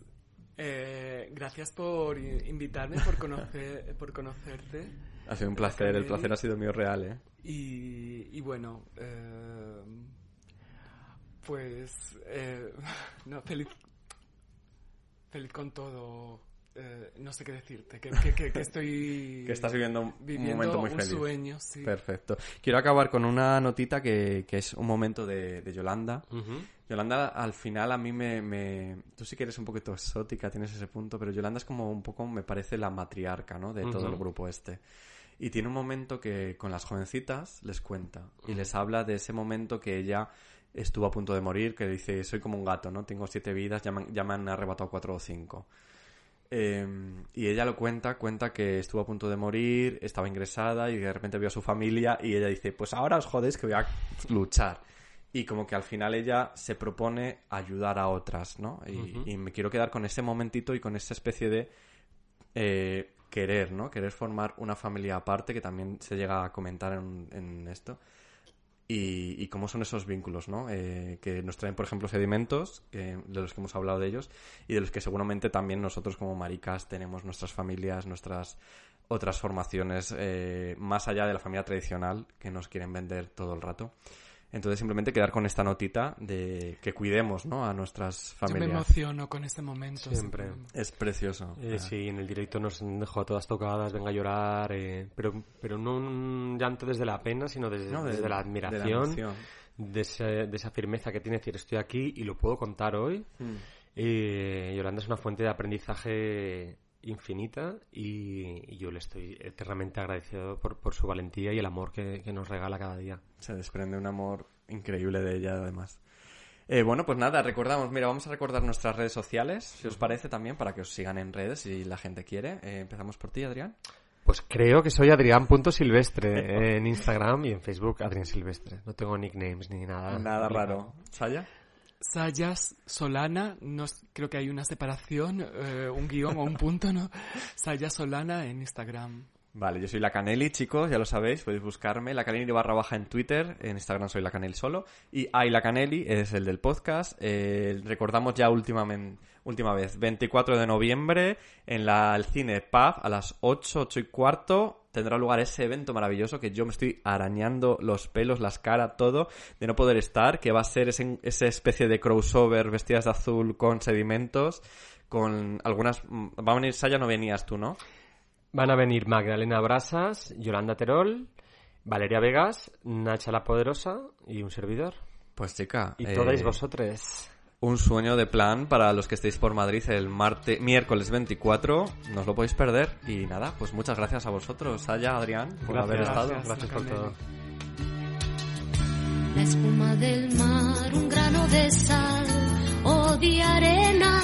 eh, gracias por invitarme, por, conocer, por conocerte.
Ha sido un placer, el placer ha sido mío real, ¿eh?
Y, y bueno, eh, pues eh, no, feliz, feliz con todo. Eh, no sé qué decirte, que, que- que- que estoy
Que estás viviendo un
viviendo
momento muy
un
feliz.
sueño, sí.
Perfecto. Quiero acabar con una notita que, que es un momento de, de Yolanda. Yolanda, al final, a mí me, me- Tú sí que eres un poquito exótica, tienes ese punto, pero Yolanda es como un poco, me parece, la matriarca, ¿no? De todo el grupo este. Y tiene un momento que con las jovencitas les cuenta y les habla de ese momento que ella estuvo a punto de morir, que dice, soy como un gato, ¿no? Tengo siete vidas, ya me, ya me han arrebatado cuatro o cinco. Eh, y ella lo cuenta, cuenta que estuvo a punto de morir, estaba ingresada y de repente vio a su familia y ella dice, pues ahora os jodéis que voy a luchar. Y como que al final ella se propone ayudar a otras, ¿no? Y, y me quiero quedar con ese momentito y con esa especie de eh, querer, ¿no? Querer formar una familia aparte, que también se llega a comentar en, en esto. Y, y cómo son esos vínculos, ¿no? Eh, que nos traen, por ejemplo, sedimentos, que, de los que hemos hablado de ellos, y de los que seguramente también nosotros como maricas tenemos nuestras familias, nuestras otras formaciones, eh, más allá de la familia tradicional, que nos quieren vender todo el rato. Entonces simplemente quedar con esta notita de que cuidemos, ¿no? A nuestras
Yo me
familias.
emociono con ese momento.
Siempre.
Es precioso.
Eh, sí, en el directo nos dejó a todas tocadas, venga a llorar, eh, pero, pero no un llanto desde la pena, sino desde,
No, de-
desde la
de la
admiración, de, ese- de esa firmeza que tiene decir estoy aquí y lo puedo contar hoy.
Mm.
Eh, Yolanda es una fuente de aprendizaje infinita y, y yo le estoy eternamente agradecido por, por su valentía y el amor que, que nos regala cada día.
Se desprende un amor increíble de ella, además. Eh, bueno, pues nada, recordamos, mira, vamos a recordar nuestras redes sociales, si os parece también, para que os sigan en redes si la gente quiere. Eh, empezamos por ti, Adrián.
Pues creo que soy adrián.silvestre en Instagram y en Facebook Adrián Silvestre. No tengo nicknames ni nada.
Nada raro. ¿Saya?
Sayas Solana, no, creo que hay una separación, eh, un guion o un punto, ¿no? Sayas Solana en Instagram.
Vale, yo soy la Caneli, chicos, ya lo sabéis, podéis buscarme. La Caneli barra baja en Twitter, en Instagram soy la Caneli solo. Y hay la Caneli, es el del podcast. Eh, recordamos ya últimamente, última vez, 24 de noviembre, en la, el cine Pub, a las 8, 8 y cuarto. Tendrá lugar ese evento maravilloso que yo me estoy arañando los pelos, las caras, todo, de no poder estar, que va a ser ese, esa especie de crossover vestidas de azul con sedimentos, con algunas... Va a venir Saya, no venías tú, ¿no?
Van a venir Magdalena Brasas, Yolanda Terol, Valeria Vegas, Nacha la Poderosa y un servidor.
Pues chica...
Y
eh,
todas vosotros.
Un sueño de plan para los que estéis por Madrid el martes, miércoles 24. No os lo podéis perder. Y nada, pues muchas gracias a vosotros, Saya, Adrián, por haber estado.
Gracias por todo.
La espuma del mar, un grano de sal o de arena,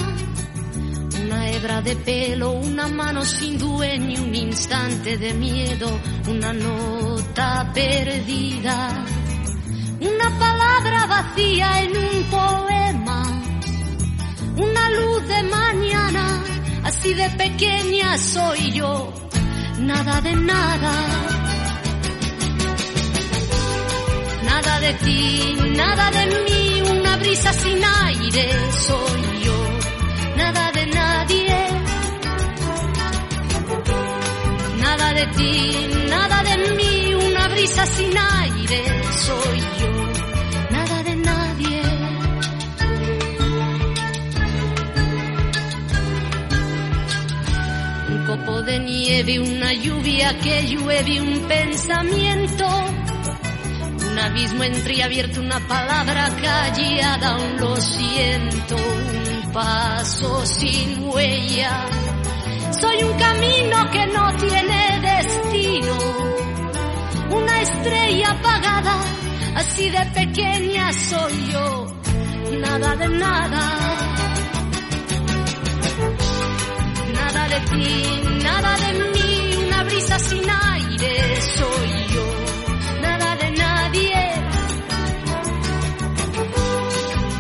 una hebra de pelo, una mano sin dueño, un instante de miedo, una nota perdida, una palabra vacía en un poema, una luz de mañana, así de pequeña soy yo, nada de nada. Nada de ti, nada de mí, una brisa sin aire soy yo, nada de nadie. Nada de ti, nada de mí, una brisa sin aire soy yo, copo de nieve, una lluvia que llueve, un pensamiento un abismo entreabierto, una palabra callada, un lo siento, un paso sin huella. Soy un camino que no tiene destino, una estrella apagada, así de pequeña soy yo, nada de nada. De ti, nada de mí, una brisa sin aire soy yo nada de nadie.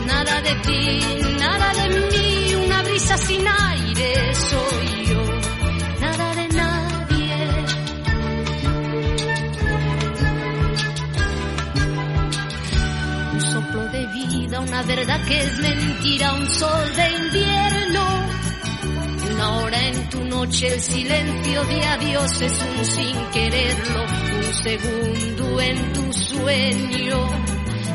Nada de ti, nada de mí, una brisa sin aire soy yo, nada de nadie. Un soplo de vida, una verdad que es mentira, un sol de invierno. Una hora en tu noche, el silencio de adiós es un sin quererlo, un segundo en tu sueño.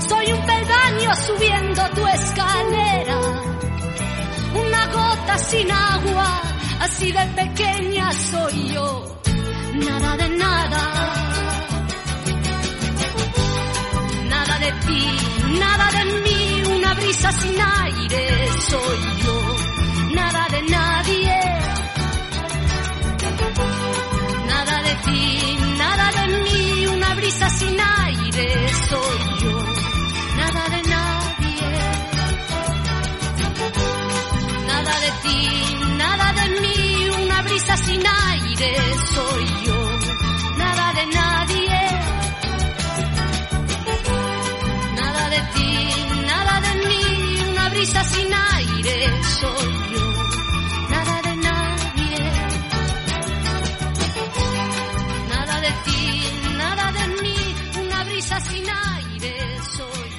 Soy un peldaño subiendo tu escalera, una gota sin agua, así de pequeña soy yo, nada de nada. Nada de ti, nada de mí, una brisa sin aire soy yo, nada de nadie. Nada de ti, nada de mí, una brisa sin aire soy yo, nada de nadie. Nada de ti, nada de mí, una brisa sin aire soy yo, nada de nadie. Nada de ti, nada de mí, una brisa sin aire soy yo, Sin aire soy